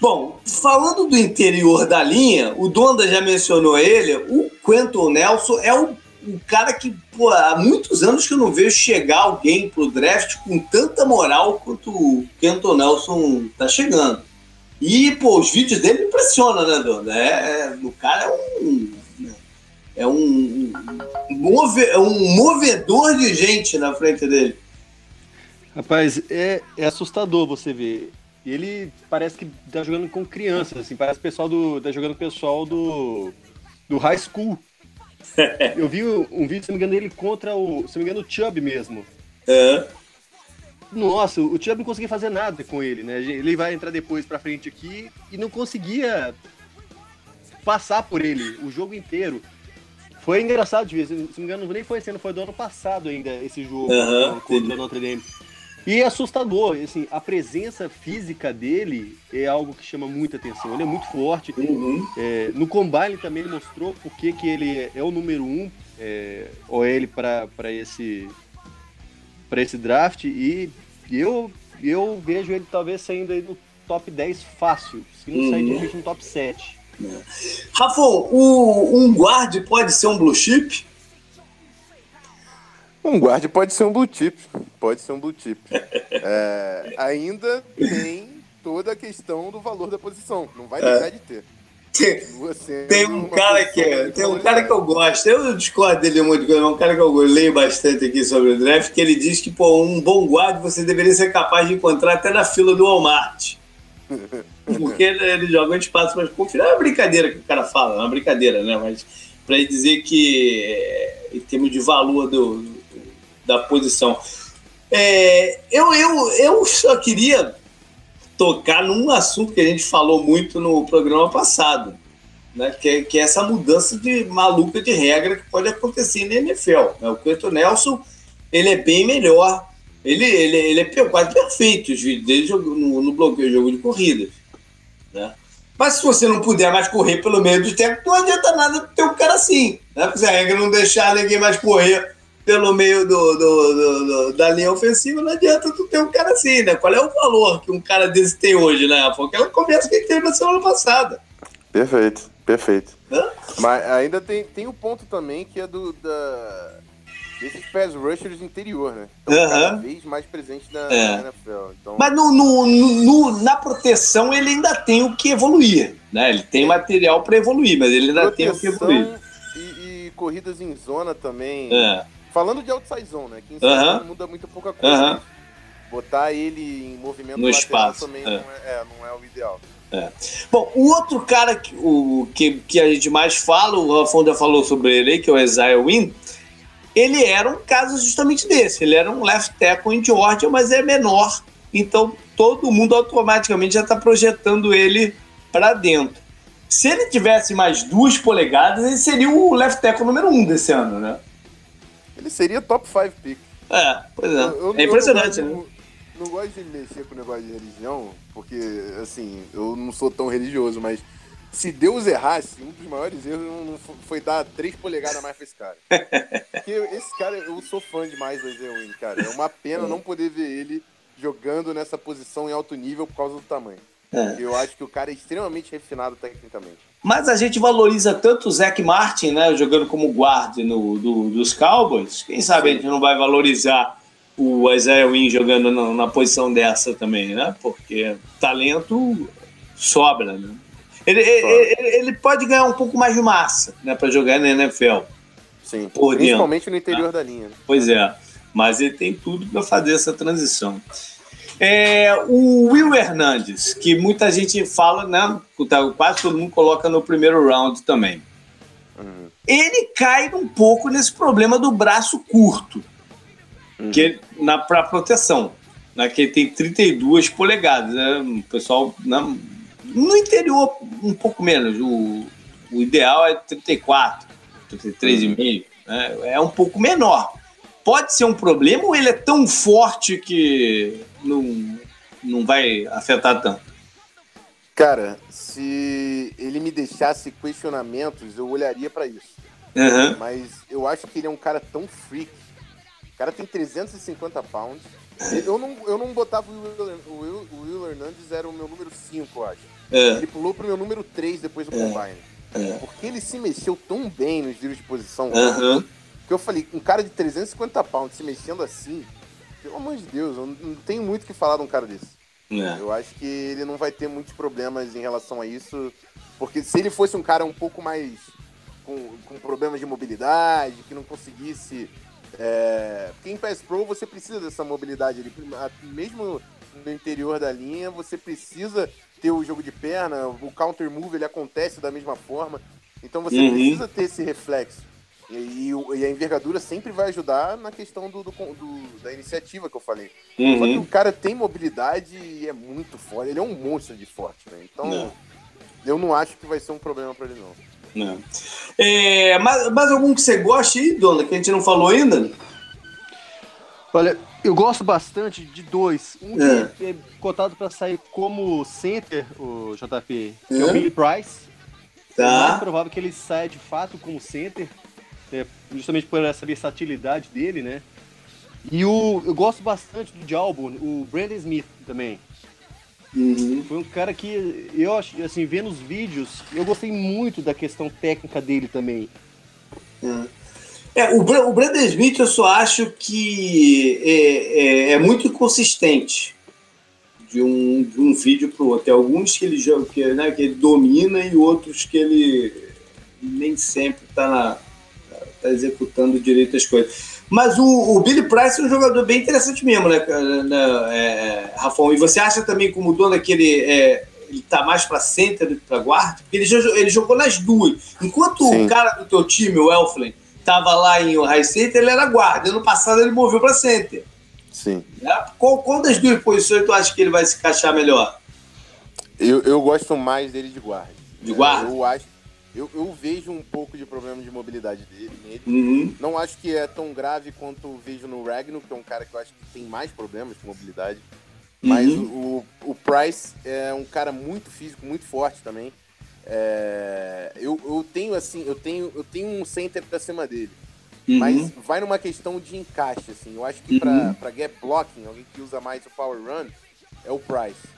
Bom, falando do interior da linha, o Donda já mencionou ele, o Quentin Nelson é o, o cara que, pô, há muitos anos que eu não vejo chegar alguém pro draft com tanta moral quanto o Quentin Nelson tá chegando. E, pô, os vídeos dele impressionam, né, Dona? É, é, o cara é um. É um, move, é um movedor de gente na frente dele. Rapaz, é, é assustador você ver. Ele parece que tá jogando com crianças, assim, parece pessoal do. tá jogando pessoal do. do high school. Eu vi um vídeo, se não me engano, dele contra o. Se não me engano, o Chubb mesmo. É. Nossa, o Chubb não conseguia fazer nada com ele, né? Ele vai entrar depois pra frente aqui e não conseguia passar por ele o jogo inteiro. Foi engraçado de ver, se não me engano, nem foi esse ano, foi do ano passado ainda esse jogo uhum, contra o Notre Dame. E é assustador, assim, a presença física dele é algo que chama muita atenção. Ele é muito forte. Uhum. É, no combine também ele mostrou porque que ele é, é o número um é, OL para esse para esse draft e eu, eu vejo ele talvez saindo aí no top 10 fácil, se não uhum. sair de repente no top 7. É. Rafa, o, um guard pode ser um blue chip? Um guard pode ser um blue chip, pode ser um blue chip. é, ainda tem toda a questão do valor da posição, não vai deixar é. de ter. Tem, tem um cara que é, tem um cara que eu gosto, eu discordo dele muito, mas é um cara que eu leio bastante aqui sobre o draft, que ele diz que pô, um bom guarda você deveria ser capaz de encontrar até na fila do Walmart. porque ele, joga em espaço mais confiável. É uma brincadeira que o cara fala, é uma brincadeira, né? Mas para dizer que, é, em termos de valor do, da posição. É, eu, eu, eu só queria tocar num assunto que a gente falou muito no programa passado, né? que, é, que é essa mudança de maluca de regra que pode acontecer na NFL. Né? O Quentin Nelson ele é bem melhor, ele, ele, ele é quase perfeito os vídeos dele no, no bloqueio jogo de corrida. Né? Mas se você não puder mais correr pelo meio do tempo, não adianta nada ter um cara assim. Né? Porque se a regra não deixar ninguém mais correr pelo meio do, do, do, do, da linha ofensiva, não adianta tu ter um cara assim, né? Qual é o valor que um cara desse tem hoje, né? Foi aquela conversa que ele teve na semana passada. Perfeito, perfeito. Hã? Mas ainda tem, tem o um ponto também que é do da, desses pass rushers interior, né? Então, cada vez mais presente na, é. na NFL. Então... Mas no, no, no, na proteção ele ainda tem o que evoluir, né? Ele tem material para evoluir, mas ele ainda proteção tem o que evoluir. E, e corridas em zona também. É Falando de outside zone, né? Que em uh -huh. muda muito pouca coisa. Uh -huh. Botar ele em movimento no espaço também é. Não, é, é, não é o ideal. É. Bom, o outro cara que, o, que, que a gente mais fala, o Rafonda falou sobre ele aí, que é o Isaiah Wynn, ele era um caso justamente desse. Ele era um left tackle em Georgia, mas é menor. Então todo mundo automaticamente já está projetando ele para dentro. Se ele tivesse mais duas polegadas, ele seria o left tackle número um desse ano, né? Ele seria top 5 pick. É, pois é. Eu, eu, é impressionante, eu não, né? Não gosto de mexer com o negócio de religião, porque, assim, eu não sou tão religioso, mas se Deus errasse, um dos maiores erros não foi dar três polegadas a mais pra esse cara. Porque esse cara, eu sou fã demais do Isaiah cara. É uma pena não poder ver ele jogando nessa posição em alto nível por causa do tamanho. É. Eu acho que o cara é extremamente refinado tecnicamente. Mas a gente valoriza tanto o Zac Martin, né, jogando como guarda no, do, dos Cowboys. Quem sabe a gente não vai valorizar o Isaiah Wynn jogando na, na, posição dessa também, né? Porque talento sobra, né? Ele, ele, ele, pode ganhar um pouco mais de massa, né, para jogar na NFL. Sim, principalmente dentro, no interior tá? da linha. Né? Pois é, mas ele tem tudo para fazer essa transição. É, o Will Hernandes, que muita gente fala, né? Tá, quase todo mundo coloca no primeiro round também. Uhum. Ele cai um pouco nesse problema do braço curto, uhum. que na para proteção, né, que ele tem 32 polegadas. Né, o pessoal né, no interior um pouco menos. O, o ideal é 34, 33,5. Uhum. Né, é um pouco menor. Pode ser um problema ou ele é tão forte que não, não vai afetar tanto? Cara, se ele me deixasse questionamentos, eu olharia para isso. Uhum. Mas eu acho que ele é um cara tão freak. O cara tem 350 pounds. Eu não, eu não botava o Will, o Will, o Will Hernandez, era o meu número 5, eu acho. É. Ele pulou pro meu número 3 depois do é. Combine. É. Porque ele se mexeu tão bem nos livros de posição. Uhum. Que eu falei, um cara de 350 pounds se mexendo assim, pelo amor de Deus, eu não tenho muito o que falar de um cara desse. É. Eu acho que ele não vai ter muitos problemas em relação a isso, porque se ele fosse um cara um pouco mais com, com problemas de mobilidade, que não conseguisse. É... Porque em Pass Pro você precisa dessa mobilidade ali, mesmo no interior da linha, você precisa ter o jogo de perna, o counter move ele acontece da mesma forma, então você uhum. precisa ter esse reflexo. E, e, a envergadura sempre vai ajudar na questão do, do, do da iniciativa que eu falei. Uhum. Só que o cara tem mobilidade e é muito forte. Ele é um monstro de forte, né? Então, não. eu não acho que vai ser um problema para ele, não. Não. É, mais, mais algum que você goste aí, Dona, que a gente não falou ainda? Olha, eu gosto bastante de dois. Um é. que é cotado para sair como center, o JP, que é, é o Billy Price. Tá. É mais provável que ele saia de fato como center é, justamente por essa versatilidade dele, né? E o, eu gosto bastante do Jalbo, o Brandon Smith também. Uhum. Foi um cara que eu assim, vendo os vídeos, eu gostei muito da questão técnica dele também. É, é o, o Brandon Smith eu só acho que é, é, é muito inconsistente de um, de um vídeo para o outro. Tem alguns que ele, que, né, que ele domina e outros que ele nem sempre está na, tá executando direito as coisas. Mas o, o, Billy Price é um jogador bem interessante mesmo, né, né é, Rafão? E você acha também, como dono, que ele, é, ele tá mais para center do que para guarda? Porque ele, ele jogou nas duas. Enquanto Sim. o cara do teu time, o Elflin, tava lá em high center, ele era guarda. Ano passado ele moveu para center. Sim. É? Qual, qual das duas posições tu acha que ele vai se encaixar melhor? Eu, eu gosto mais dele de guarda. De guarda? É, eu acho. Eu, eu, vejo um pouco de problema de mobilidade dele nele. Uhum. Não acho que é tão grave quanto vejo no Ragnar, que é um cara que eu acho que tem mais problemas de mobilidade. Mas uhum. o, o Price é um cara muito físico, muito forte também. É, eu, eu tenho assim, eu tenho, eu tenho um center pra cima dele. Uhum. Mas vai numa questão de encaixe, assim. Eu acho que uhum. para gap blocking, alguém que usa mais o power run, é o Price.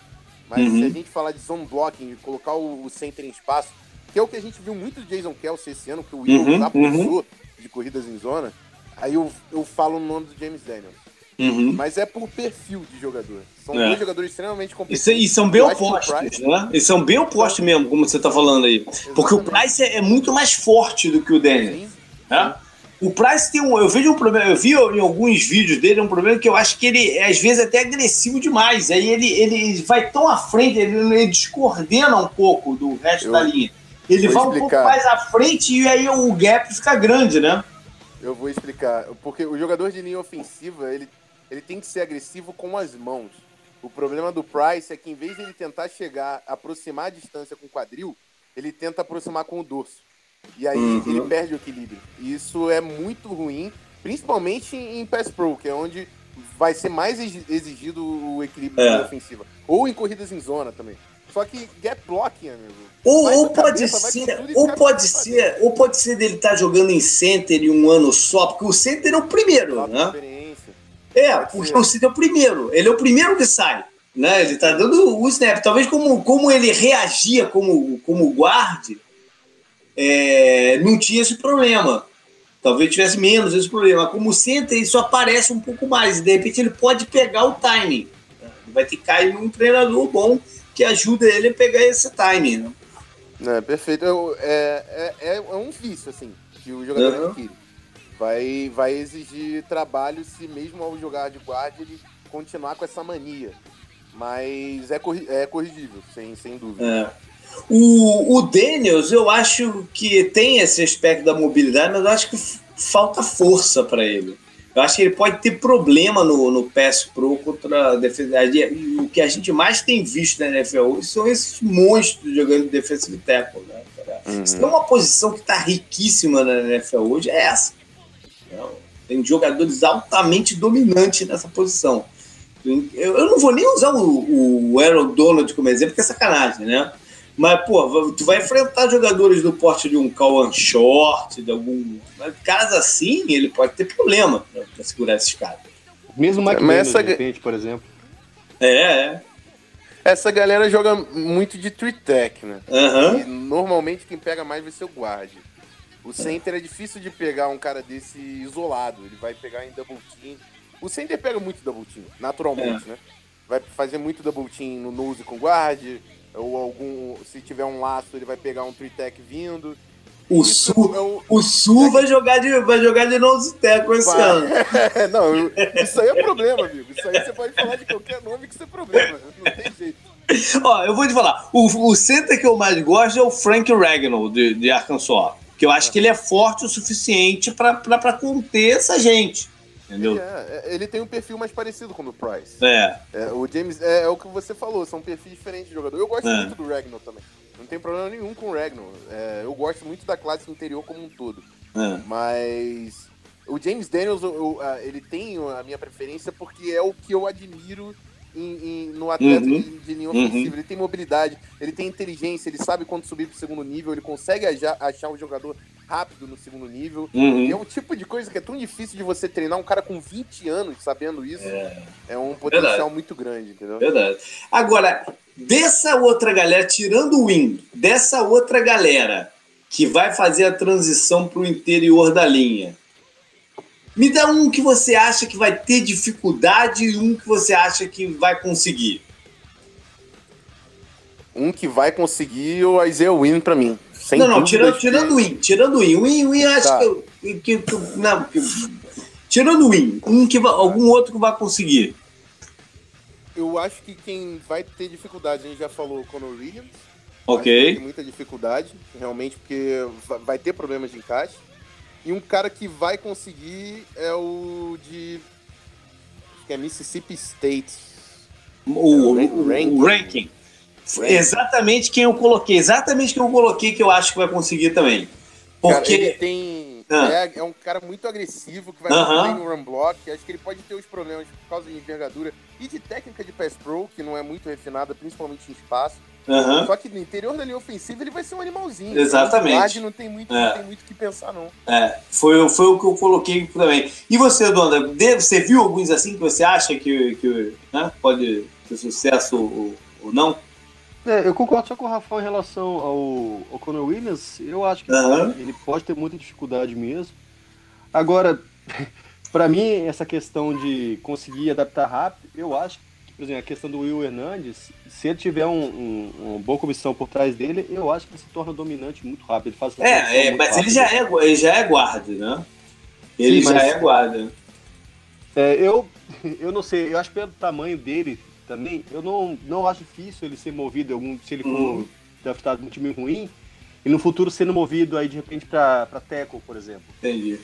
Mas uhum. se a gente falar de zone blocking, de colocar o, o, center em espaço, que é o que a gente viu muito de Jason Kelsey esse ano, que o Eagles uhum. uhum. de corridas em zona, aí eu, eu falo o nome do James Daniels. Uhum. Mas é por perfil de jogador. São é. dois jogadores extremamente competitivos. E, são bem opostos, né? E são bem opostos mesmo, como você está falando aí. Exatamente. Porque o Price é, é, muito mais forte do que o Daniels. Né? O Price tem um. Eu vejo um problema. Eu vi em alguns vídeos dele um problema que eu acho que ele é, às vezes, até agressivo demais. Aí ele, ele vai tão à frente, ele, ele descoordena um pouco do resto eu, da linha. Ele vai explicar. um pouco mais à frente e aí o gap fica grande, né? Eu vou explicar. Porque o jogador de linha ofensiva, ele, ele tem que ser agressivo com as mãos. O problema do Price é que em vez de ele tentar chegar, aproximar a distância com o quadril, ele tenta aproximar com o dorso. E aí uhum. ele perde o equilíbrio. E isso é muito ruim, principalmente em Pass Pro, que é onde vai ser mais exigido o equilíbrio é. ofensiva. Ou em corridas em zona também. Só que gap blocking, amigo. Ou, ou pode cabeça, ser, ou pode ser, ou pode ser dele estar tá jogando em center em um ano só, porque o center é o primeiro, né? É, pode porque ser. o center é o primeiro. Ele é o primeiro que sai. Né? Ele tá dando o snap. Talvez como, como ele reagia como, como guarde, é, não tinha esse problema. Talvez tivesse menos esse problema. Como center, isso aparece um pouco mais. De repente, ele pode pegar o timing. Vai ter que cair um treinador bom que ajuda ele a pegar esse timing. Né? É, perfeito. É, é, é, um vício, assim, que o jogador uhum. adquire. Vai, vai exigir trabalho se mesmo ao jogar de guarda ele continuar com essa mania. Mas é, corri é corrigível, sem, sem dúvida. É. O, o Daniels, eu acho que tem esse aspecto da mobilidade, mas eu acho que falta força para ele. Eu acho que ele pode ter problema no, no Pass Pro contra a defesa. E o que a gente mais tem visto na NFL hoje são esses monstros jogando de defensive tackle. Né, uhum. Se tem uma posição que está riquíssima na NFL hoje, é essa. Tem jogadores altamente dominantes nessa posição. Eu, eu não vou nem usar o, o Aaron Donald como exemplo, porque é sacanagem, né? Mas, pô, tu vai enfrentar jogadores do porte de um Kawan Short, de algum. Caras assim, ele pode ter problema pra, segurar esses caras. Mesmo o Mike Mas essa... de repente, por exemplo. É, é. Essa galera joga muito de three tech, né? Uhum. E normalmente quem pega mais vai ser o guard. O center é difícil de pegar um cara desse isolado. Ele vai pegar em double team. O center pega muito double team, naturalmente, é. né? Vai fazer muito double team no nose com guard, ou algum. Se tiver um laço, ele vai pegar um tritec vindo. O Sul, é um... o Sul vai jogar de, vai jogar de tackle esse vai. ano. não, isso aí é problema, amigo. Isso aí você pode falar de qualquer nome que isso é problema. Não tem jeito. Ó, eu vou te falar. O, o center que eu mais gosto é o Frank Ragnall, de, de Arkansas. Que eu acho que ele é forte o suficiente para conter essa gente. Entendeu? Ele, é, é, ele, tem um perfil mais parecido com o do Price. É. é o James é, é, o que você falou, são perfis diferentes de jogador. Eu gosto é. muito do Ragnar também. Não tem problema nenhum com o Ragnar. É, eu gosto muito da classe interior como um todo. Mas o James Daniels, eu, eu, ele tem a minha preferência porque é o que eu admiro em, em, no atleta uhum. de, de linha ofensiva. Uhum. Ele tem mobilidade, ele tem inteligência, ele sabe quando subir para o segundo nível, ele consegue achar, achar o jogador rápido no segundo nível. Uhum. é um tipo de coisa que é tão difícil de você treinar um cara com 20 anos sabendo isso. É, é um potencial Verdade. muito grande, entendeu? Verdade. Agora, dessa outra galera, tirando o Win, dessa outra galera que vai fazer a transição para o interior da linha, me dá um que você acha que vai ter dificuldade e um que você acha que vai conseguir. Um que vai conseguir o Isaiah Win para mim. Sem não, não, tirando, tirando o Win. Tirando o Win. O Win, Win acho tá. que, que, que, Não, que, tirando o Win. Um que, algum outro que vai conseguir. eu acho que quem vai ter dificuldade, a gente já falou, o Conor Williams. Ok. Tem muita dificuldade, realmente, porque vai ter problemas de encaixe. E um cara que vai conseguir é o de. Acho que é Mississippi State. O, é o, o ranking. ranking. Exatamente quem eu coloquei. Exatamente quem eu coloquei que eu acho que vai conseguir também. Porque. Cara, ele tem. Ah. É, é, um cara muito agressivo que vai uh -huh. no run block. Acho que ele pode ter os problemas por causa de envergadura e de técnica de pass pro, que não é muito refinada, principalmente em espaço. Uhum. Só que no interior da linha ofensiva ele vai ser um animalzinho. Exatamente. Não tem muito, é. não tem muito que pensar, não. É, foi, foi o que eu coloquei também. E você, Dona, você viu alguns assim que você acha que, que né, pode ter sucesso ou, ou não? É, eu concordo só com o Rafael em relação ao, ao Conor Williams. Eu acho que uhum. ele pode ter muita dificuldade mesmo. Agora, para mim, essa questão de conseguir adaptar rápido, eu acho por exemplo, a questão do Will Hernandes, se ele tiver um, um, uma boa comissão por trás dele, eu acho que ele se torna dominante muito rápido. Ele faz é, é mas ele já é, ele já é guarda, né? Ele Sim, já é guarda. É, eu, eu não sei, eu acho que pelo tamanho dele também, eu não, não acho difícil ele ser movido, algum, se ele for uhum. draftado num time ruim, e no futuro sendo movido aí de repente para Teco, por exemplo. Entendi.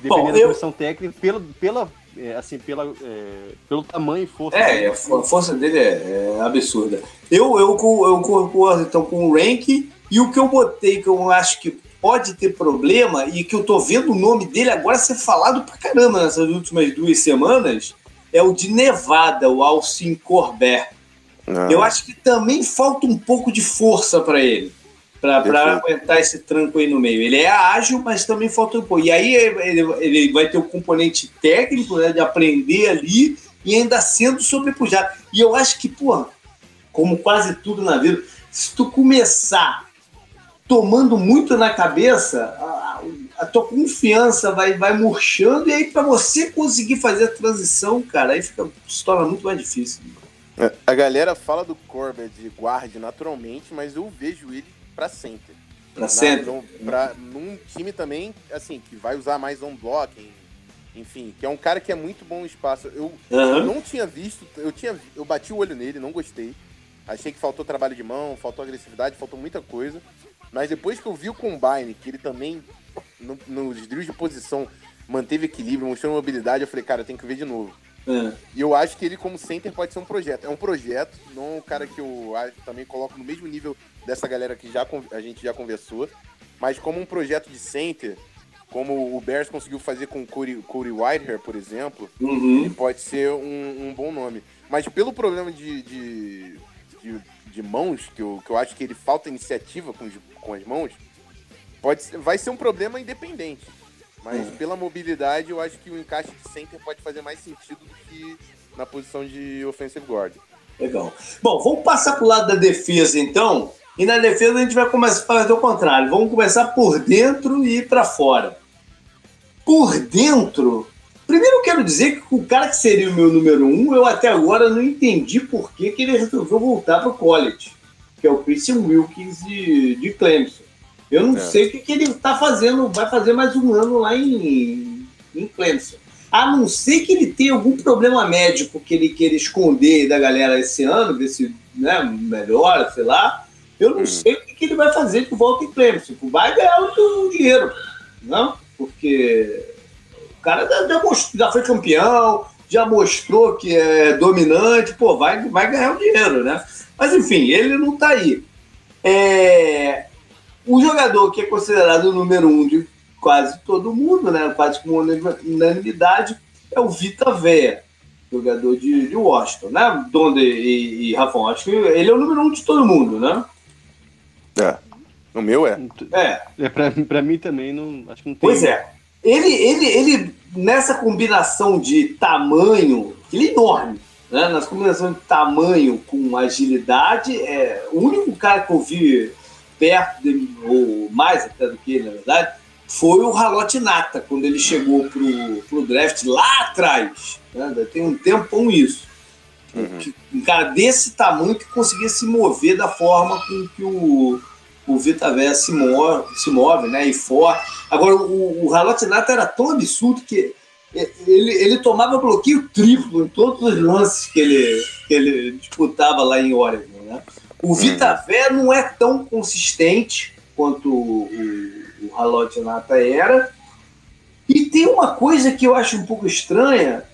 Dependendo Bom, da comissão técnica, pela, pela é, assim, pela, é, pelo tamanho e força. É, dele. a força dele é, é, absurda. Eu, eu, eu concordo então com o rank e o que eu botei que eu acho que pode ter problema e que eu tô vendo o nome dele agora ser falado pra caramba nessas últimas duas semanas é o de Nevada, o Alcin Corbett. Ah. Eu acho que também falta um pouco de força para ele para aguentar esse tranco aí no meio. Ele é ágil, mas também falta um pouco. E aí ele, ele vai ter o componente técnico, né, de aprender ali e ainda sendo sobrepujado. E eu acho que, pô, como quase tudo na vida, se tu começar tomando muito na cabeça, a, a tua confiança vai, vai murchando, e aí para você conseguir fazer a transição, cara, aí fica, se torna muito mais difícil. É, a galera fala do Corbett de guarde naturalmente, mas eu vejo ele para center. Para center. Pra, num time também, assim, que vai usar mais on blocking, enfim, que é um cara que é muito bom no espaço. Eu, uhum. eu não tinha visto, eu tinha, eu bati o olho nele, não gostei. Achei que faltou trabalho de mão, faltou agressividade, faltou muita coisa. Mas depois que eu vi o Combine, que ele também, no, nos drills de posição, manteve equilíbrio, mostrou mobilidade, eu falei, cara, tem que ver de novo. É. E eu acho que ele, como center, pode ser um projeto. É um projeto, não um cara que eu também coloco no mesmo nível dessa galera que já, a gente já conversou, mas como um projeto de center, como o Bears conseguiu fazer com o Corey, Corey Whitehair, por exemplo, uhum. pode ser um, um, bom nome. Mas pelo problema de, de, de, de, mãos, que eu, que eu acho que ele falta iniciativa com, com as mãos, pode, vai ser um problema independente. Mas uhum. pela mobilidade, eu acho que o encaixe de center pode fazer mais sentido do que na posição de offensive guard. Legal. Bom, vamos passar para o lado da defesa, então. E na defesa a gente vai começar a fazer o contrário. Vamos começar por dentro e ir para fora. Por dentro, primeiro eu quero dizer que o cara que seria o meu número um, eu até agora não entendi por que, que ele resolveu voltar para o college, que é o Christian Wilkins de, de Clemson. Eu não é. sei o que, que ele está fazendo, vai fazer mais um ano lá em, em Clemson. A não ser que ele tenha algum problema médico que ele queira esconder da galera esse ano, ver se né, melhora, sei lá. Eu não hum. sei o que, ele vai fazer de volta em Clemson. Vai ganhar o dinheiro, não? Porque o cara já, já, mostrou, já foi campeão, já mostrou que é dominante, pô, vai, vai ganhar o dinheiro, né? Mas enfim, ele não está aí. É, o jogador que é considerado o número um de quase todo mundo, né? Quase com unanimidade, é o Vita Vea, jogador de, de Washington, né? Donde e, e Rafão, acho que ele é o número um de todo mundo, né? É. O meu é. É. é pra, pra mim também, não, acho que não tem. Pois é. Ele, ele, ele, nessa combinação de tamanho, ele é enorme, né? Nas combinações de tamanho com agilidade, é o único cara que eu vi perto dele, ou mais até do que ele, na verdade, foi o Ralote Nata, quando ele chegou pro, pro draft lá atrás. Né? Tem um tempão isso. Uhum. Um cara desse tamanho que conseguia se mover da forma com que o, o Vita Véia se move, se move, né? E forte. Agora, o, o Ralote Nata era tão absurdo que ele, ele tomava bloqueio triplo em todos os lances que ele, que ele disputava lá em Oregon. Né? O Vitavé não é tão consistente quanto o, o, o Halote Nata era. E tem uma coisa que eu acho um pouco estranha,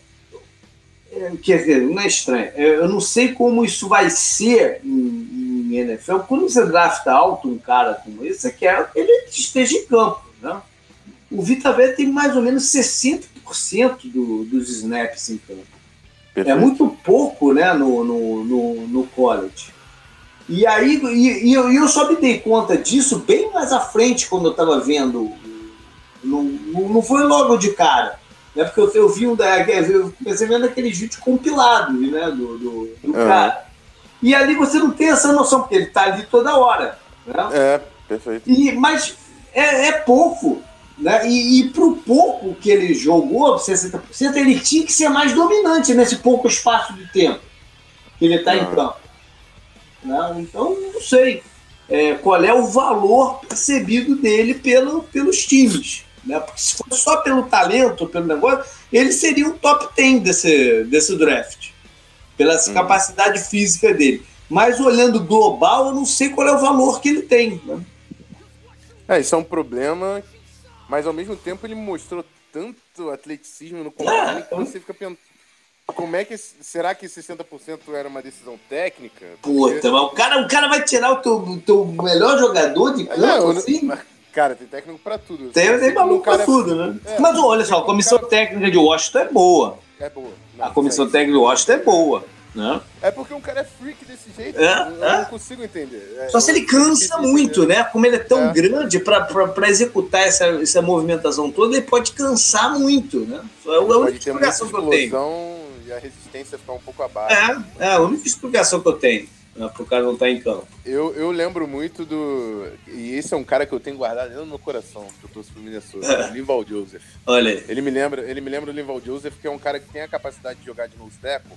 é, que não é estranha, é, eu não sei como isso vai ser em, em NFL. Quando você drafta alto um cara como esse, você quer que ele esteja em campo. Né? O Vitavé tem mais ou menos 60% do, dos snaps em campo. É Perfeito. É muito pouco né, no, no, no, no college. E aí e, e eu, eu, só me dei conta disso bem mais à frente quando eu estava vendo. Não, não foi logo de cara. Né, porque eu, eu vi um da. Eu comecei vendo aqueles vídeos compilados né, do, do, do é. cara. E ali você não tem essa noção, porque ele está ali toda hora. Né? É, perfeito. E, mas é, é pouco. Né? E, e para o pouco que ele jogou, 60%, ele tinha que ser mais dominante nesse pouco espaço de tempo que ele está em ah. campo. Né? Então, não sei é, qual é o valor percebido dele pelo, pelos times. Né? Porque se fosse só pelo talento, pelo negócio, ele seria um top 10 desse, desse draft, pela hum. capacidade física dele. Mas olhando global, eu não sei qual é o valor que ele tem. Né? É, isso é um problema mas ao mesmo tempo ele mostrou tanto atleticismo no combate ah, que você fica pensando. Como é que. Será que 60% era uma decisão técnica? Porque... Puta, mas o cara, o cara vai tirar o teu, teu melhor jogador de campo, não, assim? Mas, cara, tem técnico pra tudo. Tem, tem maluco pra é tudo, né? É, mas olha só, a comissão cara... técnica de Washington é boa. É boa. Não, a comissão técnica de Washington é boa. Né? É porque um cara é freak desse jeito, é, eu é. não consigo entender. É, Só se ele cansa muito, né? Como ele é tão é. grande para executar essa, essa movimentação toda, ele pode cansar muito, né? É a única explicação que eu tenho. E a resistência ficar um pouco abaixo. É, é a única explicação que eu tenho. Né, pro cara não estar tá em campo. Eu, eu lembro muito do. E esse é um cara que eu tenho guardado dentro do meu coração, que eu torço pro Minnesota, o Linval Joseph. Olha aí. Ele me lembra, ele me lembra do Linval Joseph, que é um cara que tem a capacidade de jogar de nose tackle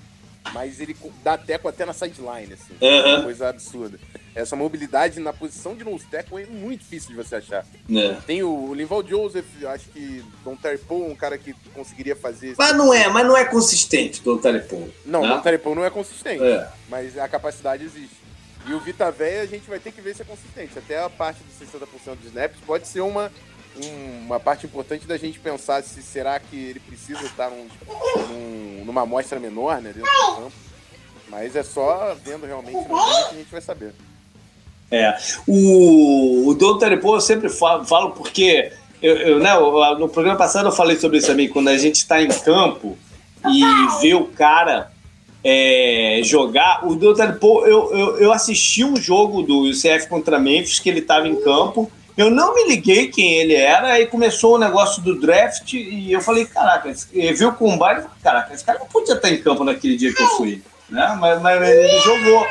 mas ele dá teco até na sideline, assim. Uhum. Coisa absurda. Essa mobilidade na posição de nose tackle é muito difícil de você achar. É. Tem o, Linval Joseph, acho que Don Paul, um cara que conseguiria fazer... Mas não é, mas não é consistente, Don Paul. Não, né? Don Paul não é consistente, é. mas a capacidade existe. E o Vita Véia a gente vai ter que ver se é consistente. Até a parte dos 60% dos snaps pode ser uma uma parte importante da gente pensar se será que ele precisa estar num, num, numa amostra menor né, dentro do campo. Mas é só vendo realmente que a gente vai saber. É. O, o Don Terepô eu sempre falo, falo porque eu, eu, né, no programa passado eu falei sobre isso também, quando a gente está em campo e vê o cara é, jogar. O Don Terepô, eu, eu, eu assisti um jogo do UCF contra Memphis que ele estava em campo eu não me liguei quem ele era, aí começou o negócio do draft e eu falei, caraca, viu o combate, caraca, esse cara não podia estar em campo naquele dia que eu fui, né? Mas, mas ele jogou.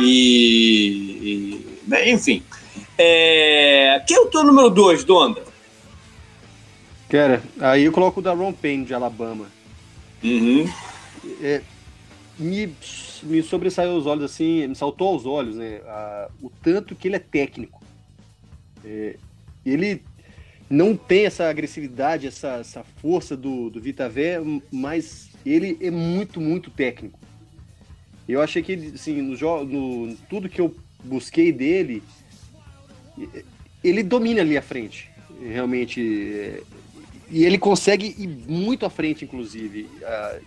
E, e enfim. É... Quem é o teu número 2, Donda? Cara, aí eu coloco o da Ron Payne de Alabama. Uhum. É, me, me sobressaiu os olhos assim, me saltou aos olhos, né? o tanto que ele é técnico. É, ele não tem essa agressividade, essa, essa força do, do Vitavé, mas ele é muito, muito técnico. Eu achei que, assim, no, no tudo que eu busquei dele, ele domina ali à frente, realmente. É, e ele consegue ir muito à frente, inclusive,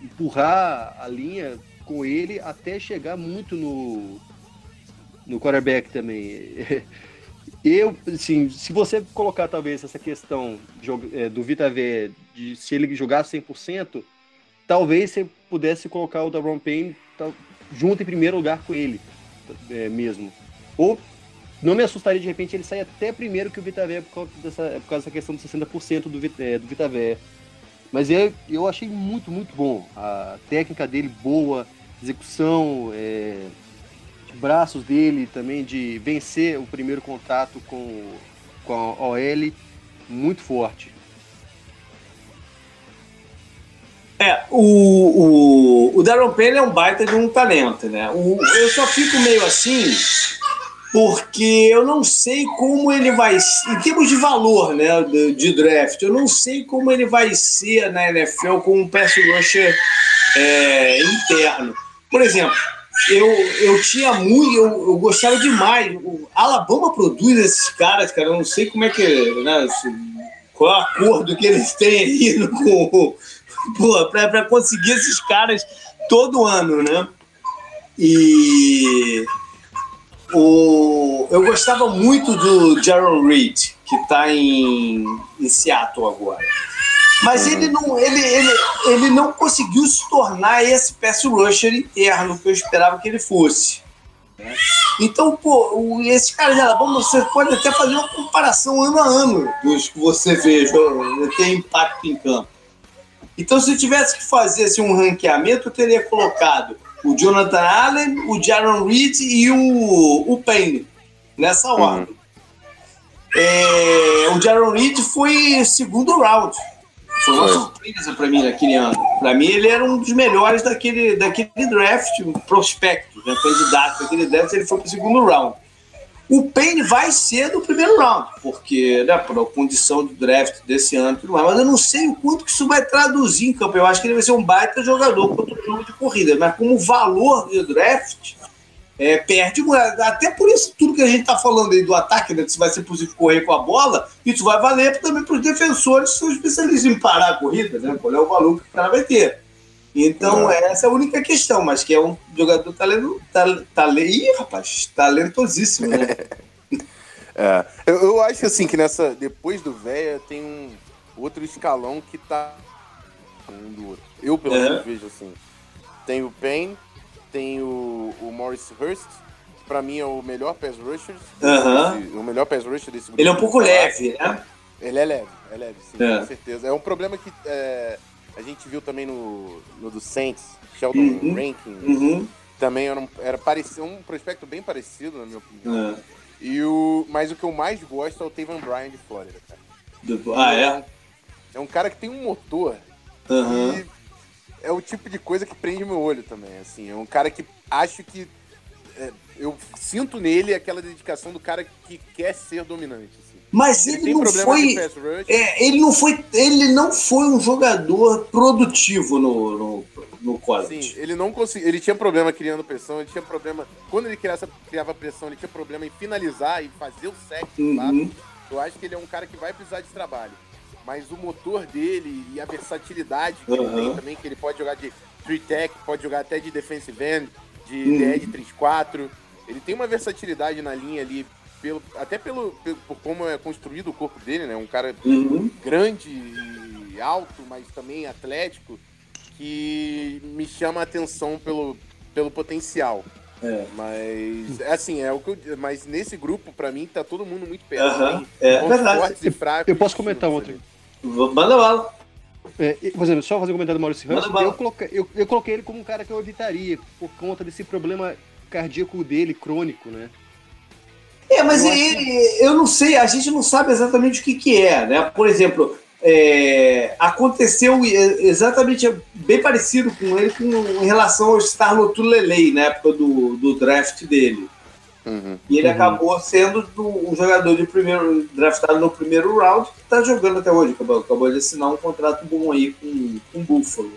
empurrar a linha com ele até chegar muito no, no quarterback também. Eu, assim, se você colocar talvez essa questão é, do Vita V, de se ele jogar 100%, talvez você pudesse colocar o Daron Payne junto em primeiro lugar com ele é, mesmo. Ou não me assustaria de repente ele sair até primeiro que o Vita V por causa dessa, por causa dessa questão dos 60% do, é, do Vita V. Mas eu, eu achei muito, muito bom. A técnica dele boa, execução, é, braços dele também de vencer o primeiro contato com, com a OL muito forte. É, o, o, o Darren Payne é um baita de um talento, né? O, eu só fico meio assim porque eu não sei como ele vai em termos de valor, né, de, de draft, eu não sei como ele vai ser na NFL com um pass rusher é, interno. por exemplo, eu, eu tinha muito, eu, eu gostava demais. O Alabama produz esses caras, cara. Eu não sei como é que. Né, qual é o acordo que eles têm aí com. para conseguir esses caras todo ano, né? E o, eu gostava muito do Jaron Reed, que está em, em Seattle agora. Mas ele, não, ele, ele, ele não conseguiu se tornar esse pass rusher interno que eu esperava que ele fosse. Então, pô, esse cara de Alabama, você pode até fazer uma comparação ano a ano dos que você vê tem impacto em campo. Então, se eu tivesse que fazer assim, um ranqueamento, eu teria colocado o Jonathan Allen, o Jaron Reed e o, o Payne, nessa uhum. ordem. Uhum. É, o Jaron Reed foi segundo round. Foi uma surpresa para mim naquele ano. Para mim, ele era um dos melhores daquele, daquele draft, um prospecto, né, candidato daquele draft. Ele foi para o segundo round. O Payne vai ser no primeiro round, porque, né, por a condição do draft desse ano, mas eu não sei o quanto que isso vai traduzir em campo. Eu acho que ele vai ser um baita jogador contra o jogo de corrida, mas como valor de draft, é, perde. Até por isso, tudo que a gente está falando aí do ataque, né, que se vai ser possível correr com a bola, isso vai valer também para os defensores que são especialistas em parar a corrida, né? Qual é o valor que o cara vai ter. Então, é. essa é a única questão, mas que é um jogador talento, talento, talento, ih, rapaz, talentosíssimo, né? é, eu, eu, acho assim que nessa, depois do Véia tem um outro escalão que tá um do outro. Eu, pelo é. menos, vejo assim. Tem o Payne, tem o, o Morris Hurst, que pra mim é o melhor pass rusher. Uh -huh. o melhor pass rusher desse grupo. Ele é um pouco leve, né? Ele é leve, é leve, sim, é. com certeza. É um problema que. É, a gente viu também no, no do Saints, Sheldon uhum. Rankin. Uhum. Também era, um, era parecido, um prospecto bem parecido, na minha opinião. É. E o, mas o que eu mais gosto é o Taven Bryan de Flórida, cara. Do, ah, é? é um, cara que tem um motor. Uhum. E é o tipo de coisa que prende meu olho também. Assim, é um cara que acho que. É, eu sinto nele aquela dedicação do cara que quer ser dominante. Mas ele, ele não foi. É, ele não foi. Ele não foi um jogador produtivo no, no, no college. Sim, ele não conseguia. Ele tinha problema criando pressão, ele tinha problema. Quando ele criava, criava pressão, ele tinha problema em finalizar e fazer o sec uhum. Eu acho que ele é um cara que vai precisar de trabalho. Mas o motor dele e a versatilidade que uhum. ele tem também, que ele pode jogar de three tech, pode jogar até de defensive end, de uhum. DE de 3-4. Ele tem uma versatilidade na linha ali pelo, até pelo, pelo, por como é construído o corpo dele, né? Um cara uhum. grande e alto, mas também atlético, que me chama a atenção pelo, pelo potencial. É. Mas, é assim, é o que eu, Mas nesse grupo, para mim, tá todo mundo muito perto. Uhum. É verdade. E fracos, eu posso comentar um outro. Manda bala. É, por exemplo, só fazer um comentário do Maurício Ramos. Eu coloquei, eu, eu coloquei ele como um cara que eu evitaria, por conta desse problema cardíaco dele, crônico, né? É, mas eu, ele, eu não sei, a gente não sabe exatamente o que, que é, né? Por exemplo, é, aconteceu exatamente bem parecido com ele com, em relação ao Starlo Tulelei, na época do, do draft dele. Uhum, e ele uhum. acabou sendo um jogador de primeiro draftado no primeiro round que está jogando até hoje. Acabou, acabou, de assinar um contrato bom aí com, com o Buffalo.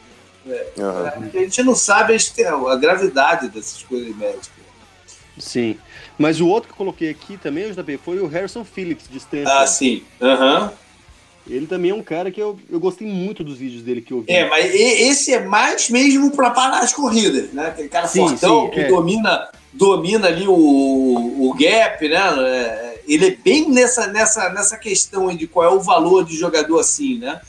É, uhum. A gente não sabe a, a gravidade dessas coisas médicas. Sim. Mas o outro que eu coloquei aqui também, JP, foi o Harrison Phillips, de Stanford. Ah, sim. Aham. Uhum. Ele também é um cara que eu, eu gostei muito dos vídeos dele que eu vi. É, mas esse é mais mesmo para parar as corridas, né? Aquele cara sim, fortão sim, que é. domina, domina ali o, o gap, né? É, ele é bem nessa, nessa, nessa questão de qual é o valor de jogador assim, né?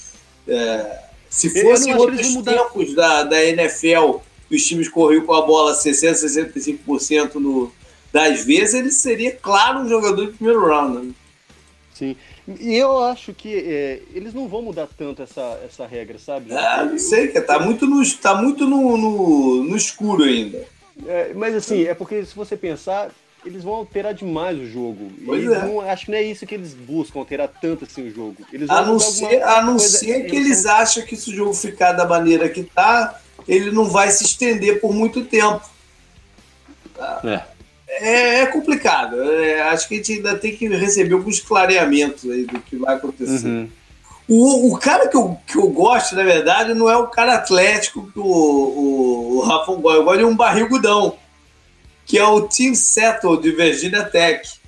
É, se fosse outros tempos da, da NFL, os times corriam com a bola 60%, 65% no, das vezes, ele seria, claro, um jogador de primeiro round. Né? Sim. E eu acho que é, eles não vão mudar tanto essa, essa regra, sabe? Ah, não sei, que tá muito no, tá muito no, no, no escuro ainda. É, mas assim, é porque se você pensar, eles vão alterar demais o jogo. Pois e é. não, acho que não é isso que eles buscam, alterar tanto assim o jogo. Eles a não ser, a não coisa, ser que eles, acham que se o jogo ficar da maneira que tá, ele não vai se estender por muito tempo. É. É, é complicado. É, acho que a gente ainda tem que receber alguns clareamentos aí do que vai acontecer. Uhum. O, o cara que eu, que eu gosto, na verdade, não é o cara atlético que o, o, o Rafa gosta. Eu gosto de um barrigudão, que é o Tim Settle de Virginia Tech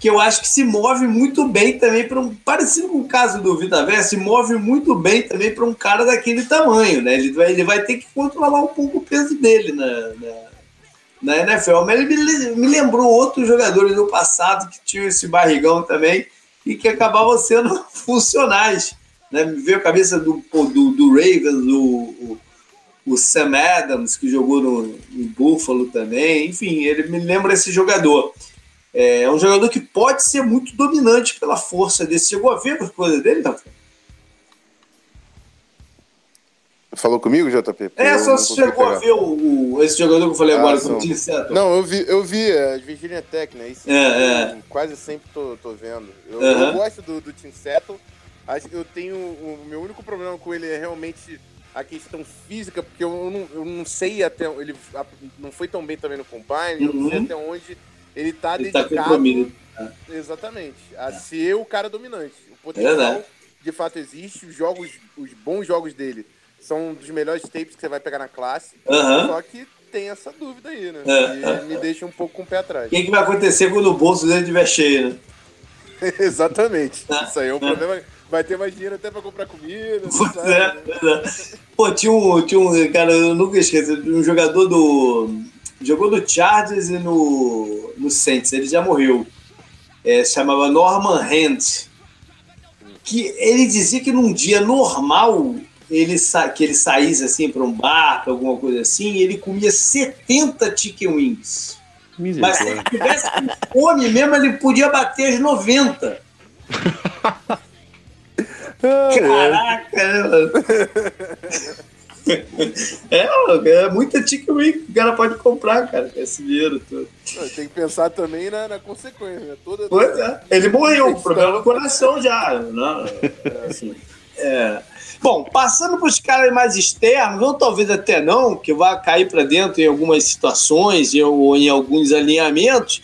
que eu acho que se move muito bem também para um. Parecido com o caso do Vitavé, se move muito bem também para um cara daquele tamanho, né? Ele vai, ele vai ter que controlar um pouco o peso dele na, na, na NFL. Mas ele me, lembrou outros jogadores do passado que tinham esse barrigão também e que acabavam sendo funcionais. Né? Me veio a cabeça do, do, do Ravens, o, o, o, Sam Adams, que jogou no, no Buffalo também. Enfim, ele me lembra esse jogador. É um jogador que pode ser muito dominante pela força desse. Chegou a ver as coisas dele, tá? Falou comigo, JP? É, só se chegou pegar. a ver o, o, esse jogador que eu falei ah, agora, com o Tim Não, eu vi, eu vi a é, Virginia Tech, né? Isso é, é. quase sempre tô, tô vendo. Eu, eu gosto do, do Tim Settle. Acho que eu tenho. O meu único problema com ele é realmente a questão física, porque eu não, eu não sei até. Ele não foi tão bem também no Combine, uhum. eu não sei uhum. até onde ele tá ele tá dedicado. Tá exatamente. A é. ser o cara dominante. O potencial é de fato existe. Os jogos, os bons jogos dele são um dos melhores tapes que você vai pegar na classe. Uhum. Só que tem essa dúvida aí, né? É. me deixa um pouco com o pé atrás. O que, que vai acontecer quando o bolso dele estiver cheio, né? Exatamente. É. Isso aí é um problema. Vai ter mais dinheiro até pra comprar comida. Pois sabe, é? Pô, tinha um, tinha um. Cara, eu nunca esqueço. Um jogador do Jogou no Chargers e no, no Saints. Ele já morreu. É, se chamava Norman Hand. Que ele dizia que num dia normal ele que ele saísse assim para um bar, pra alguma coisa assim, ele comia 70 chicken wings. Mas se ele tivesse com fome mesmo, ele podia bater as 90. Caraca, né, mano? é, é muita chicken wing que o cara pode comprar, cara, com esse dinheiro todo. Tem que pensar também na, na consequência. Né? Toda, pois é, ele morreu, problema no coração já. Né? Assim, é. Bom, passando para os caras mais externos, ou talvez até não, que vai cair para dentro em algumas situações ou em alguns alinhamentos,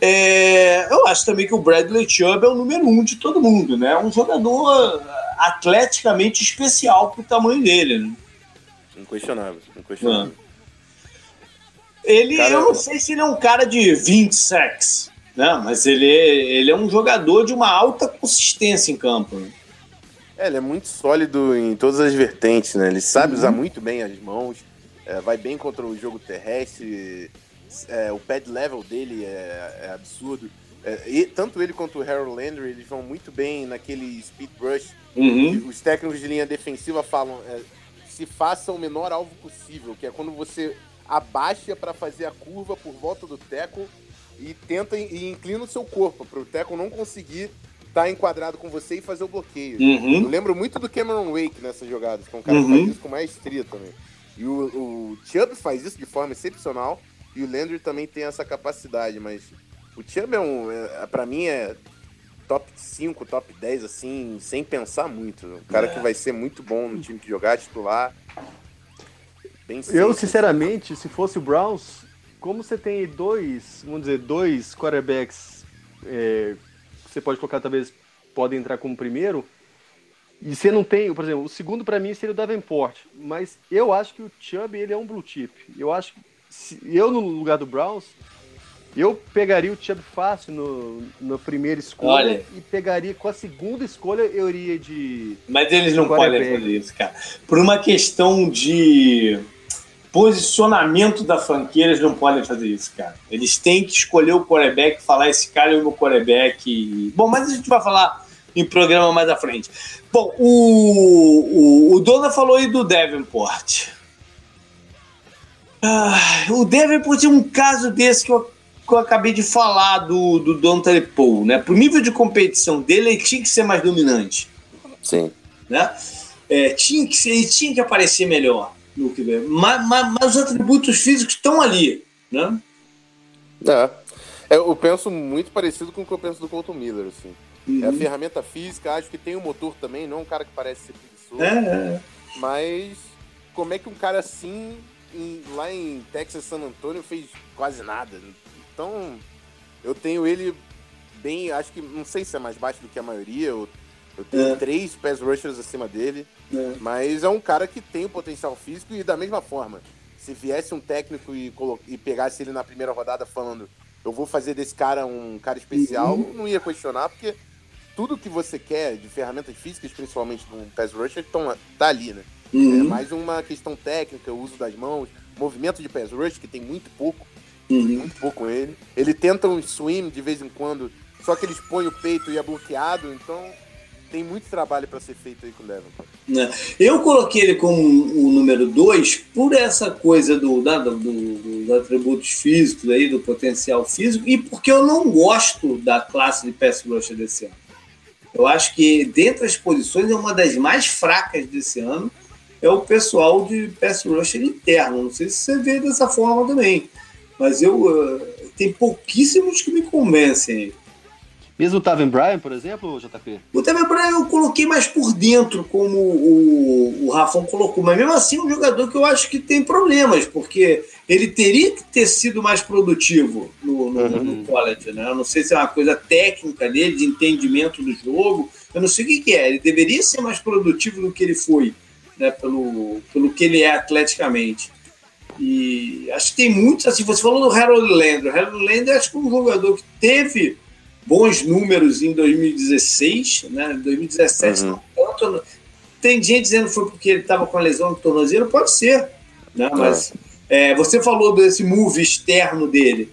é, eu acho também que o Bradley Chubb é o número um de todo mundo, né? É um jogador atleticamente especial para o tamanho dele, né? Inquestionável, inquestionável. Ele, cara... eu não sei se ele é um cara de 20 sacks, né? Mas ele é, ele é um jogador de uma alta consistência em campo. Né? É, ele é muito sólido em todas as vertentes, né? Ele sabe uhum. usar muito bem as mãos, é, vai bem contra o jogo terrestre, é, o pad level dele é, é absurdo. É, e, tanto ele quanto o Harold Landry, eles vão muito bem naquele speed rush. Uhum. Os técnicos de linha defensiva falam, é, se faça o menor alvo possível, que é quando você abaixa para fazer a curva por volta do teco e tenta e inclina o seu corpo para o teco não conseguir estar tá enquadrado com você e fazer o bloqueio. Uhum. Eu lembro muito do Cameron Wake nessas jogadas, que é um cara uhum. que faz uhum. isso com maestria também. E o, o Chubb faz isso de forma excepcional e o Landry também tem essa capacidade, mas o Chubb é um, é, para mim é top 5, top 10, assim, sem pensar muito. Um cara é. que vai ser muito bom no time que jogar, titular. Bem Eu, sinceramente, se fosse o Browns, como você tem dois, vamos dizer, dois quarterbacks é, você pode colocar, talvez, podem entrar como primeiro, e você não tem, por exemplo, o segundo para mim seria o Davenport, mas eu acho que o Chubb ele é um blue chip. Eu acho que se, eu no lugar do Browns, eu pegaria o Chubb fácil no, na primeira escolha Olha. e pegaria com a segunda escolha eu iria de. Mas eles não podem fazer isso, cara. Por uma questão de posicionamento da franquia, eles não podem fazer isso, cara. Eles têm que escolher o quarterback, falar esse cara é o meu quarterback. Bom, mas a gente vai falar em programa mais à frente. Bom, o, o, o Dona falou aí do Davenport. Ah, o Davenport é um caso desse que eu que eu acabei de falar do, do Dante Paul, né? Pro nível de competição dele, ele tinha que ser mais dominante. Sim. Né? É, tinha que ser, ele tinha que aparecer melhor no que mas, mas, mas os atributos físicos estão ali, né? É. é. Eu penso muito parecido com o que eu penso do Colton Miller, assim. Uhum. É a ferramenta física, acho que tem o um motor também, não é um cara que parece ser preguiçoso. É, é. Mas como é que um cara assim, em, lá em Texas, San Antonio, fez quase nada? Então, eu tenho ele bem, acho que, não sei se é mais baixo do que a maioria, ou Eu tenho é. três pass rushers acima dele. É. Mas é um cara que tem o potencial físico e da mesma forma, se viesse um técnico e, e pegasse ele na primeira rodada falando eu vou fazer desse cara um cara especial, uhum. não ia questionar, porque tudo que você quer de ferramentas físicas, principalmente no pass rusher, tão, tá ali, né? Uhum. É mais uma questão técnica, o uso das mãos, movimento de pass rush, que tem muito pouco, uhum. muito pouco ele. Ele tenta um swim de vez em quando, só que ele expõe o peito e é bloqueado, então tem muito trabalho para ser feito aí com o Davenport. É. Eu coloquei ele como o número 2 por essa coisa do, da, do, dos atributos físicos aí, do potencial físico, e porque eu não gosto da classe de pass rusher desse ano. Eu acho que dentre as posições é uma das mais fracas desse ano é o pessoal de pass rusher interno. Não sei se você vê dessa forma também, mas eu uh, tem pouquíssimos que me convencem. Mesmo o Taven Bryan, por exemplo, JP? O Taven Bryan eu coloquei mais por dentro, como o, o Rafão colocou, mas mesmo assim é um jogador que eu acho que tem problemas, porque ele teria que ter sido mais produtivo no, no, uhum. no college, né? Eu não sei se é uma coisa técnica dele, de entendimento do jogo, eu não sei o que, que é. Ele deveria ser mais produtivo do que ele foi, né? Pelo, pelo que ele é atleticamente. E acho que tem muitos, assim, você falou do Harold Landry. O Harold Landry acho que é um jogador que teve bons números em 2016, né? 2017 uhum. não tanto. Tem gente dizendo que foi porque ele estava com a lesão no tornozelo, pode ser, né? Mas é, você falou desse move externo dele.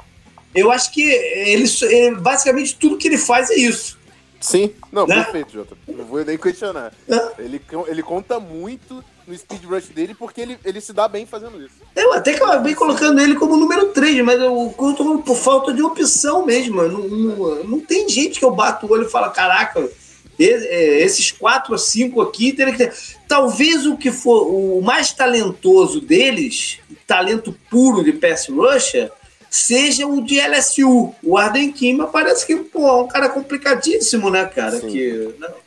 Eu acho que ele, ele, basicamente tudo que ele faz é isso. Sim, não, né? perfeito, Jota. Não vou nem questionar. Ele, ele conta muito no speed rush dele porque ele, ele se dá bem fazendo isso. Eu até que acabei colocando ele como número 3, mas eu conto por falta de opção mesmo. Não, não, não, tem gente que eu bato o olho e falo, caraca, é, esses quatro ou cinco aqui teria que ter. Talvez o que for o mais talentoso deles, talento puro de pass rusher, seja o de LSU. O Arden Kima parece que pô, é um cara complicadíssimo, né, cara? Sim. Que, não, Assim,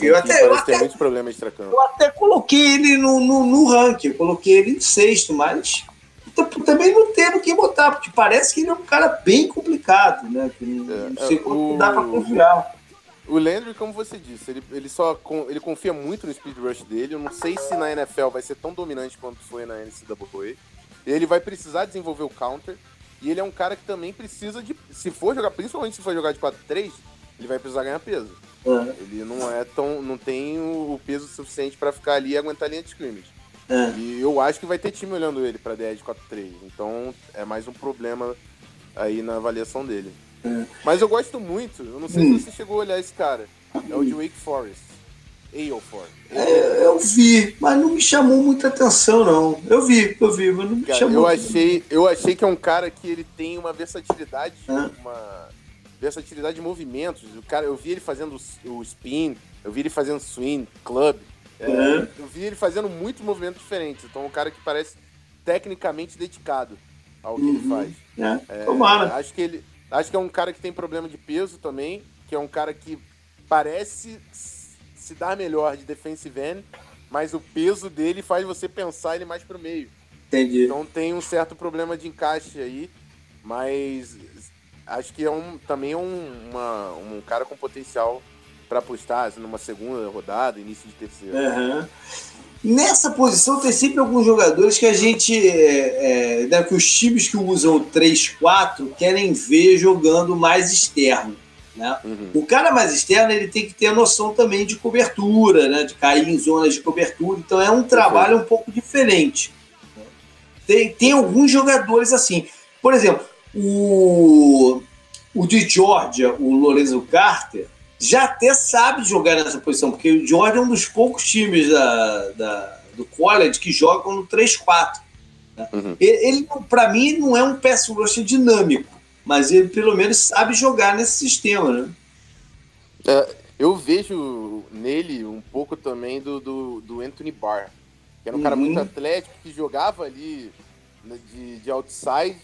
eu até, eu até, muitos problemas extracampo. Eu até coloquei ele no, no, no ranking, eu coloquei ele em sexto, mas também não teve que botar, porque parece que ele é um cara bem complicado, né? Que não, é, não sei como o... dá pra confiar. O Landry, como você disse, ele, ele só ele confia muito no speed rush dele. Eu não sei se na NFL vai ser tão dominante quanto foi na NCAA. Ele vai precisar desenvolver o counter. E ele é um cara que também precisa de. Se for jogar, principalmente se for jogar de 4-3, ele vai precisar ganhar peso. Uhum. Ele não é tão. não tem o peso suficiente para ficar ali e aguentar a linha de scrimmage. Uhum. E eu acho que vai ter time olhando ele para DE de 4-3. Então é mais um problema aí na avaliação dele. Uhum. Mas eu gosto muito, eu não sei se você chegou a olhar esse cara. É o de Wake Forest. Ailfor. É, eu vi, mas não me chamou muita atenção, não. Eu vi, eu vi, mas não me cara, chamou. Eu achei, eu achei que é um cara que ele tem uma versatilidade, uma versatilidade de movimentos. O cara, eu vi ele fazendo o spin, eu vi ele fazendo swing, club. É, uhum. Eu vi ele fazendo muitos movimentos diferentes. Então, um cara que parece tecnicamente dedicado ao que uhum. ele faz. É. É, Tomara. Acho que ele, acho que é um cara que tem problema de peso também, que é um cara que parece se dar melhor de defensive end, mas o peso dele faz você pensar ele mais pro meio. Entendi. Então tem um certo problema de encaixe aí, mas acho que é um, também é um, uma, um cara com potencial para apostar assim, numa segunda rodada, início de terceira. Uhum. Nessa posição tem sempre alguns jogadores que a gente. É, é, né, que os times que usam o 3-4 querem ver jogando mais externo. Né? Uhum. O cara mais externo ele tem que ter a noção também de cobertura, né? de cair em zonas de cobertura. Então é um trabalho um pouco diferente. Tem, tem alguns jogadores assim. Por exemplo, o, o de Georgia, o Lorenzo Carter, já até sabe jogar nessa posição, porque o Georgia é um dos poucos times da, da do college que jogam no 3-4. Né? Uhum. Ele, ele para mim, não é um pass rusher dinâmico, mas ele pelo menos sabe jogar nesse sistema. Né? É, eu vejo nele um pouco também do, do, do Anthony Barr, que era um uhum. cara muito atlético, que jogava ali né, de, de outside,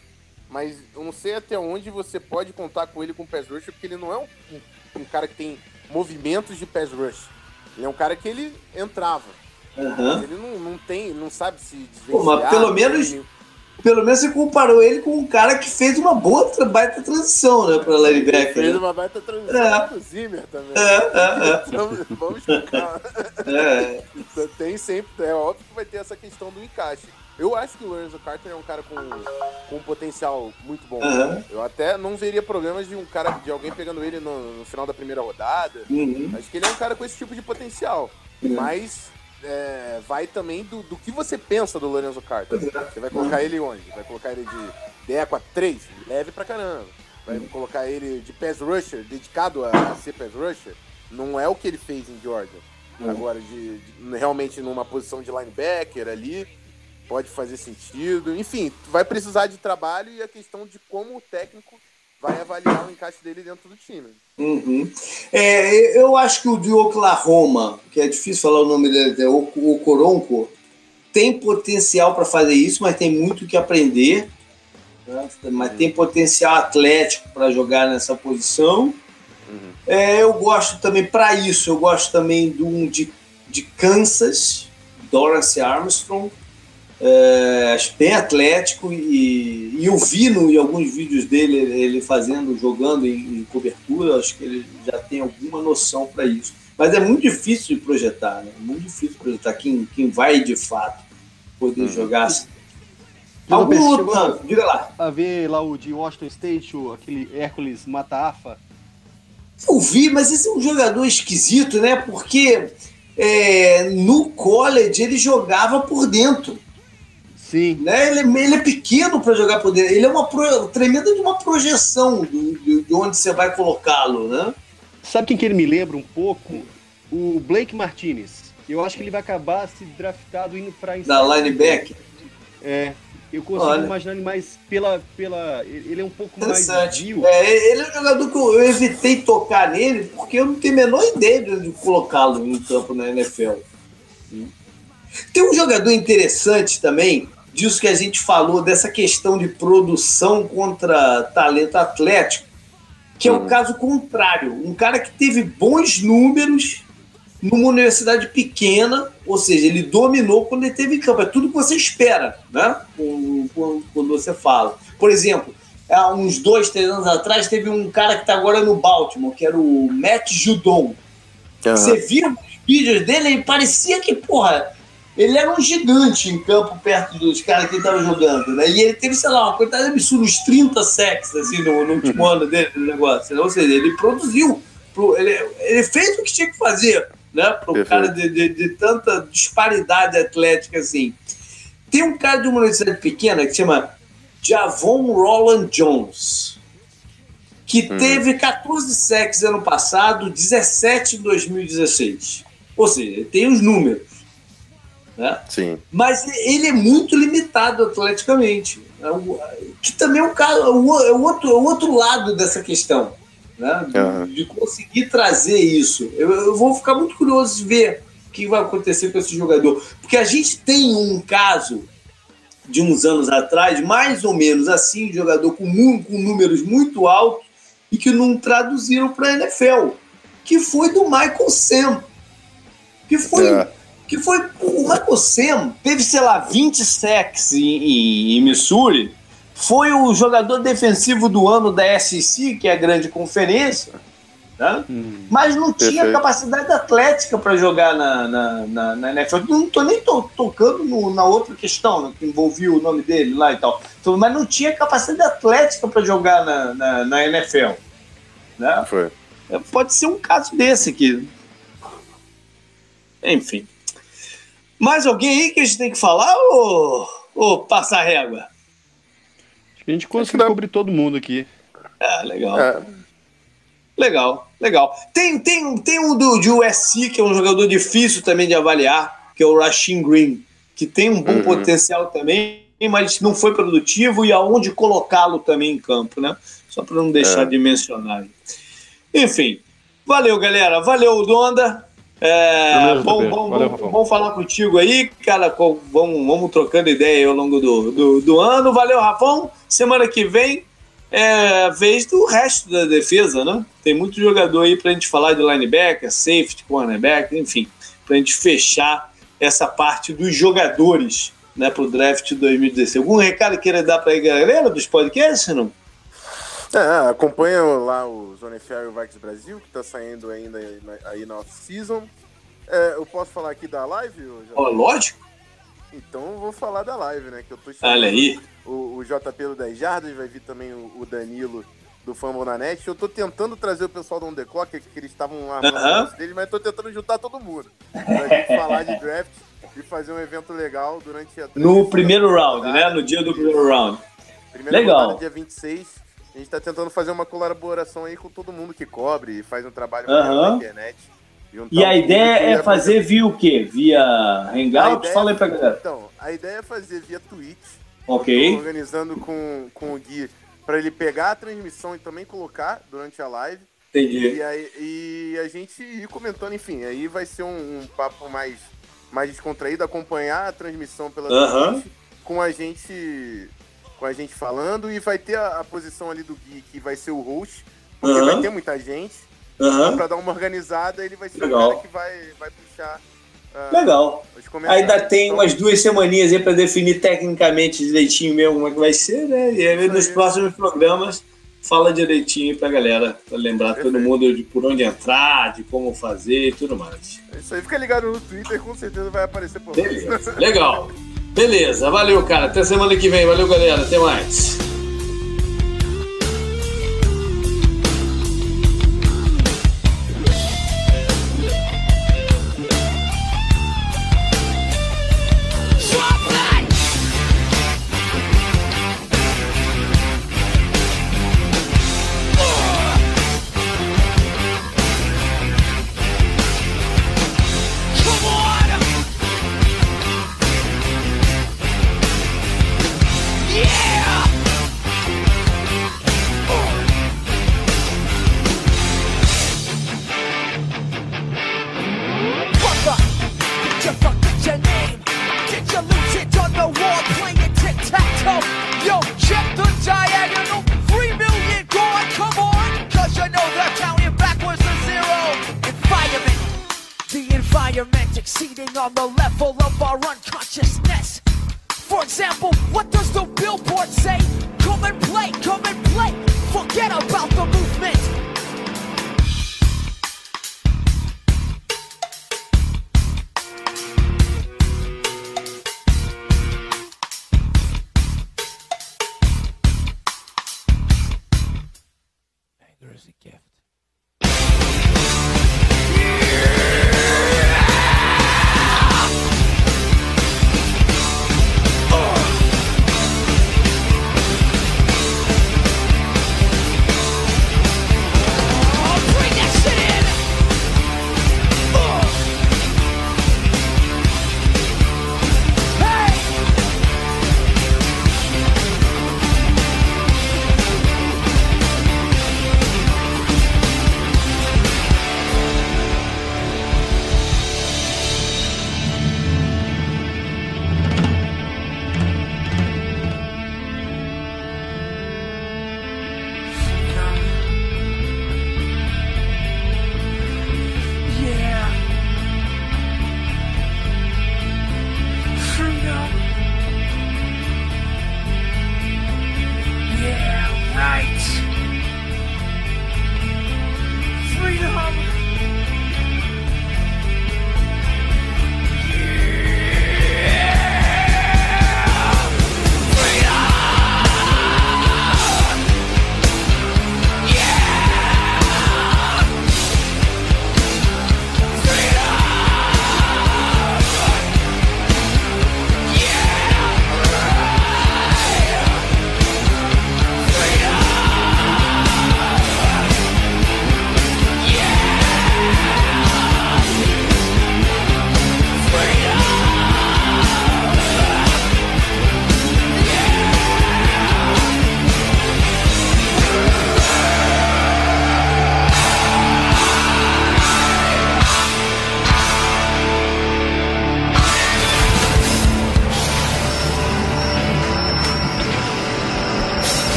mas eu não sei até onde você pode contar com ele com pass rush, porque ele não é um, um, cara que tem movimentos de pass rush. Ele é um cara que ele entrava. Uhum. Ele não, não tem, não sabe se Pô, mas pelo menos, pelo menos você comparou ele com um cara que fez uma boa baita transição, né, para linebacker. Fez né? uma baita transição é. pro Zimmer também. É, é, é. Então, vamos explicar. É. Tem sempre, é óbvio que vai ter essa questão do encaixe. Eu acho que o Lorenzo Carter é um cara com, com um potencial muito bom. Uhum. Eu até não veria problemas de um cara, de alguém pegando ele no, no final da primeira rodada. Uhum. Acho que ele é um cara com esse tipo de potencial. Uhum. Mas é, vai também do, do que você pensa do Lorenzo Carter. Você vai colocar ele onde? Vai colocar ele de Deco a 3? Leve pra caramba. Vai colocar ele de pass rusher, dedicado a ser pass rusher? Não é o que ele fez em Georgia. Agora, de, de, realmente numa posição de linebacker ali, pode fazer sentido. Enfim, vai precisar de trabalho e a questão de como o técnico vai avaliar o encaixe dele dentro do time. Uhum. É, eu acho que o de Oklahoma, que é difícil falar o nome dele, é o, o Coronco, tem potencial para fazer isso, mas tem muito que aprender. Né? Mas tem potencial atlético para jogar nessa posição. Uhum. É, eu gosto também, para isso, eu gosto também de um de, de Kansas, Dorance Armstrong, é, bem atlético e, e eu vi no, em alguns vídeos dele ele fazendo, jogando em, em cobertura, acho que ele já tem alguma noção para isso. Mas é muito difícil de projetar, né? Muito difícil projetar quem, quem vai de fato poder uhum. jogar assim. Algum outro, diga lá. A ver lá o de Washington State, o, aquele Hércules Matafa. Eu vi, mas esse é um jogador esquisito, né? Porque é, no college ele jogava por dentro. Sim. Né? Ele, ele é pequeno para jogar por dentro. Ele é uma pro, tremenda de uma projeção de, de onde você vai colocá-lo, né? Sabe quem que ele me lembra um pouco? O Blake Martinez. Eu acho que ele vai acabar se draftado indo para Da linebacker. É. Eu consigo Olha. imaginar ele mais pela, pela. Ele é um pouco mais viu. É, ele é um jogador que eu evitei tocar nele porque eu não tenho a menor ideia de colocá-lo em campo na NFL. Tem um jogador interessante também, disso que a gente falou, dessa questão de produção contra talento atlético, que é o um caso contrário. Um cara que teve bons números numa universidade pequena, ou seja, ele dominou quando ele teve em campo. É tudo que você espera, né? Quando você fala. Por exemplo, há uns dois, três anos atrás, teve um cara que está agora no Baltimore, que era o Matt Judon. Uhum. Você via os vídeos dele e parecia que, porra, ele era um gigante em campo perto dos caras que ele estava jogando, né? E ele teve, sei lá, uma quantidade absurda, uns 30 sacks, assim, no, no último ano dele, no negócio. Né? Ou seja, ele produziu, ele, ele fez o que tinha que fazer, né? Para o cara de, de, de, tanta disparidade atlética, assim. Tem um cara de uma universidade pequena que chama Javon Roland Jones, que hum. teve 14 sacks ano passado, 17 em 2016. Ou seja, tem os números. Né? Sim. Mas ele é muito limitado atleticamente. É que também é, um caso, é, o, outro, é o outro lado dessa questão. Né? De, uhum. de conseguir trazer isso. Eu, eu, vou ficar muito curioso de ver o que vai acontecer com esse jogador. Porque a gente tem um caso de uns anos atrás, mais ou menos assim, de jogador com, com números muito altos e que não traduziram para a NFL, que foi do Michael Sam, que foi é que foi o Michael Sam teve, sei lá, 20 sacks em, em, Missouri, foi o jogador defensivo do ano da SEC, que é a grande conferência, né? Hum, mas não perfeito. tinha capacidade atlética para jogar na, na, na, na, NFL. Não estou nem to, tocando no, na outra questão, né, que envolvia o nome dele lá e tal. Então, mas não tinha capacidade atlética para jogar na, na, na NFL. Né? É, pode ser um caso desse aqui. Enfim. Mais alguém aí que a gente tem que falar ou, ou passar régua? Acho que a gente conseguiu cobrir todo mundo aqui. É, legal. É. Legal, legal. Tem, tem, tem um do, de USC, que é um jogador difícil também de avaliar, que é o Rashin Green, que tem um bom uhum. potencial também, mas não foi produtivo e aonde colocá-lo também em campo, né? Só para não deixar é. de mencionar. Enfim, valeu, galera. Valeu, Donda. É, bom, bom, Valeu, bom, bom, falar contigo aí, cara. Vamos, vamos trocando ideia ao longo do, do, do, ano. Valeu, Rafão. Semana que vem é vez do resto da defesa, né? Tem muito jogador aí pra gente falar de linebacker, safety, cornerback, enfim, pra gente fechar essa parte dos jogadores né, para o draft 2016. Algum recado queira dar para a galera dos podcasts, não? É, acompanha lá o Zone FR Vikes Brasil, que está saindo ainda aí na off-season. É, eu posso falar aqui da live? Oh, lógico. Então eu vou falar da live, né? Que eu tô Olha aí. O, o JP do 10 Jardas, vai vir também o, o Danilo do Fumble na Net. Eu tô tentando trazer o pessoal do On The Clock, que eles estavam armando uh -huh. deles, mas tô tentando juntar todo mundo. Pra gente falar de draft e fazer um evento legal durante a... No primeiro round, né? No dia do primeiro round. Primeiro legal. dia 26. A gente tá tentando fazer uma colaboração aí com todo mundo que cobre e faz um trabalho uh -huh. na internet. E a ideia é fazer via o quê? Via Hangout? Fala aí pra galera. Então, a ideia é fazer via Twitch. Ok. Organizando com, com o Gui para ele pegar a transmissão e também colocar durante a live. Entendi. E, aí, e a gente ir comentando, enfim, aí vai ser um, um papo mais, mais descontraído, acompanhar a transmissão pela uh -huh. Twitch, com a gente com a gente falando e vai ter a, a, posição ali do Gui, que vai ser o host, porque uh -huh. vai ter muita gente. Uhum. Para dar uma organizada, ele vai ser Legal. o cara que vai, vai puxar. Uh, Legal. Ainda tem então, umas duas semaninhas aí para definir tecnicamente direitinho mesmo como é que vai ser, né? E aí nos próximos programas fala direitinho pra galera, pra lembrar Perfeito. todo mundo de por onde entrar, de como fazer e tudo mais. É isso aí, fica ligado no Twitter, com certeza vai aparecer por. Beleza, legal. Beleza, valeu, cara. Até semana que vem. Valeu, galera. Até mais.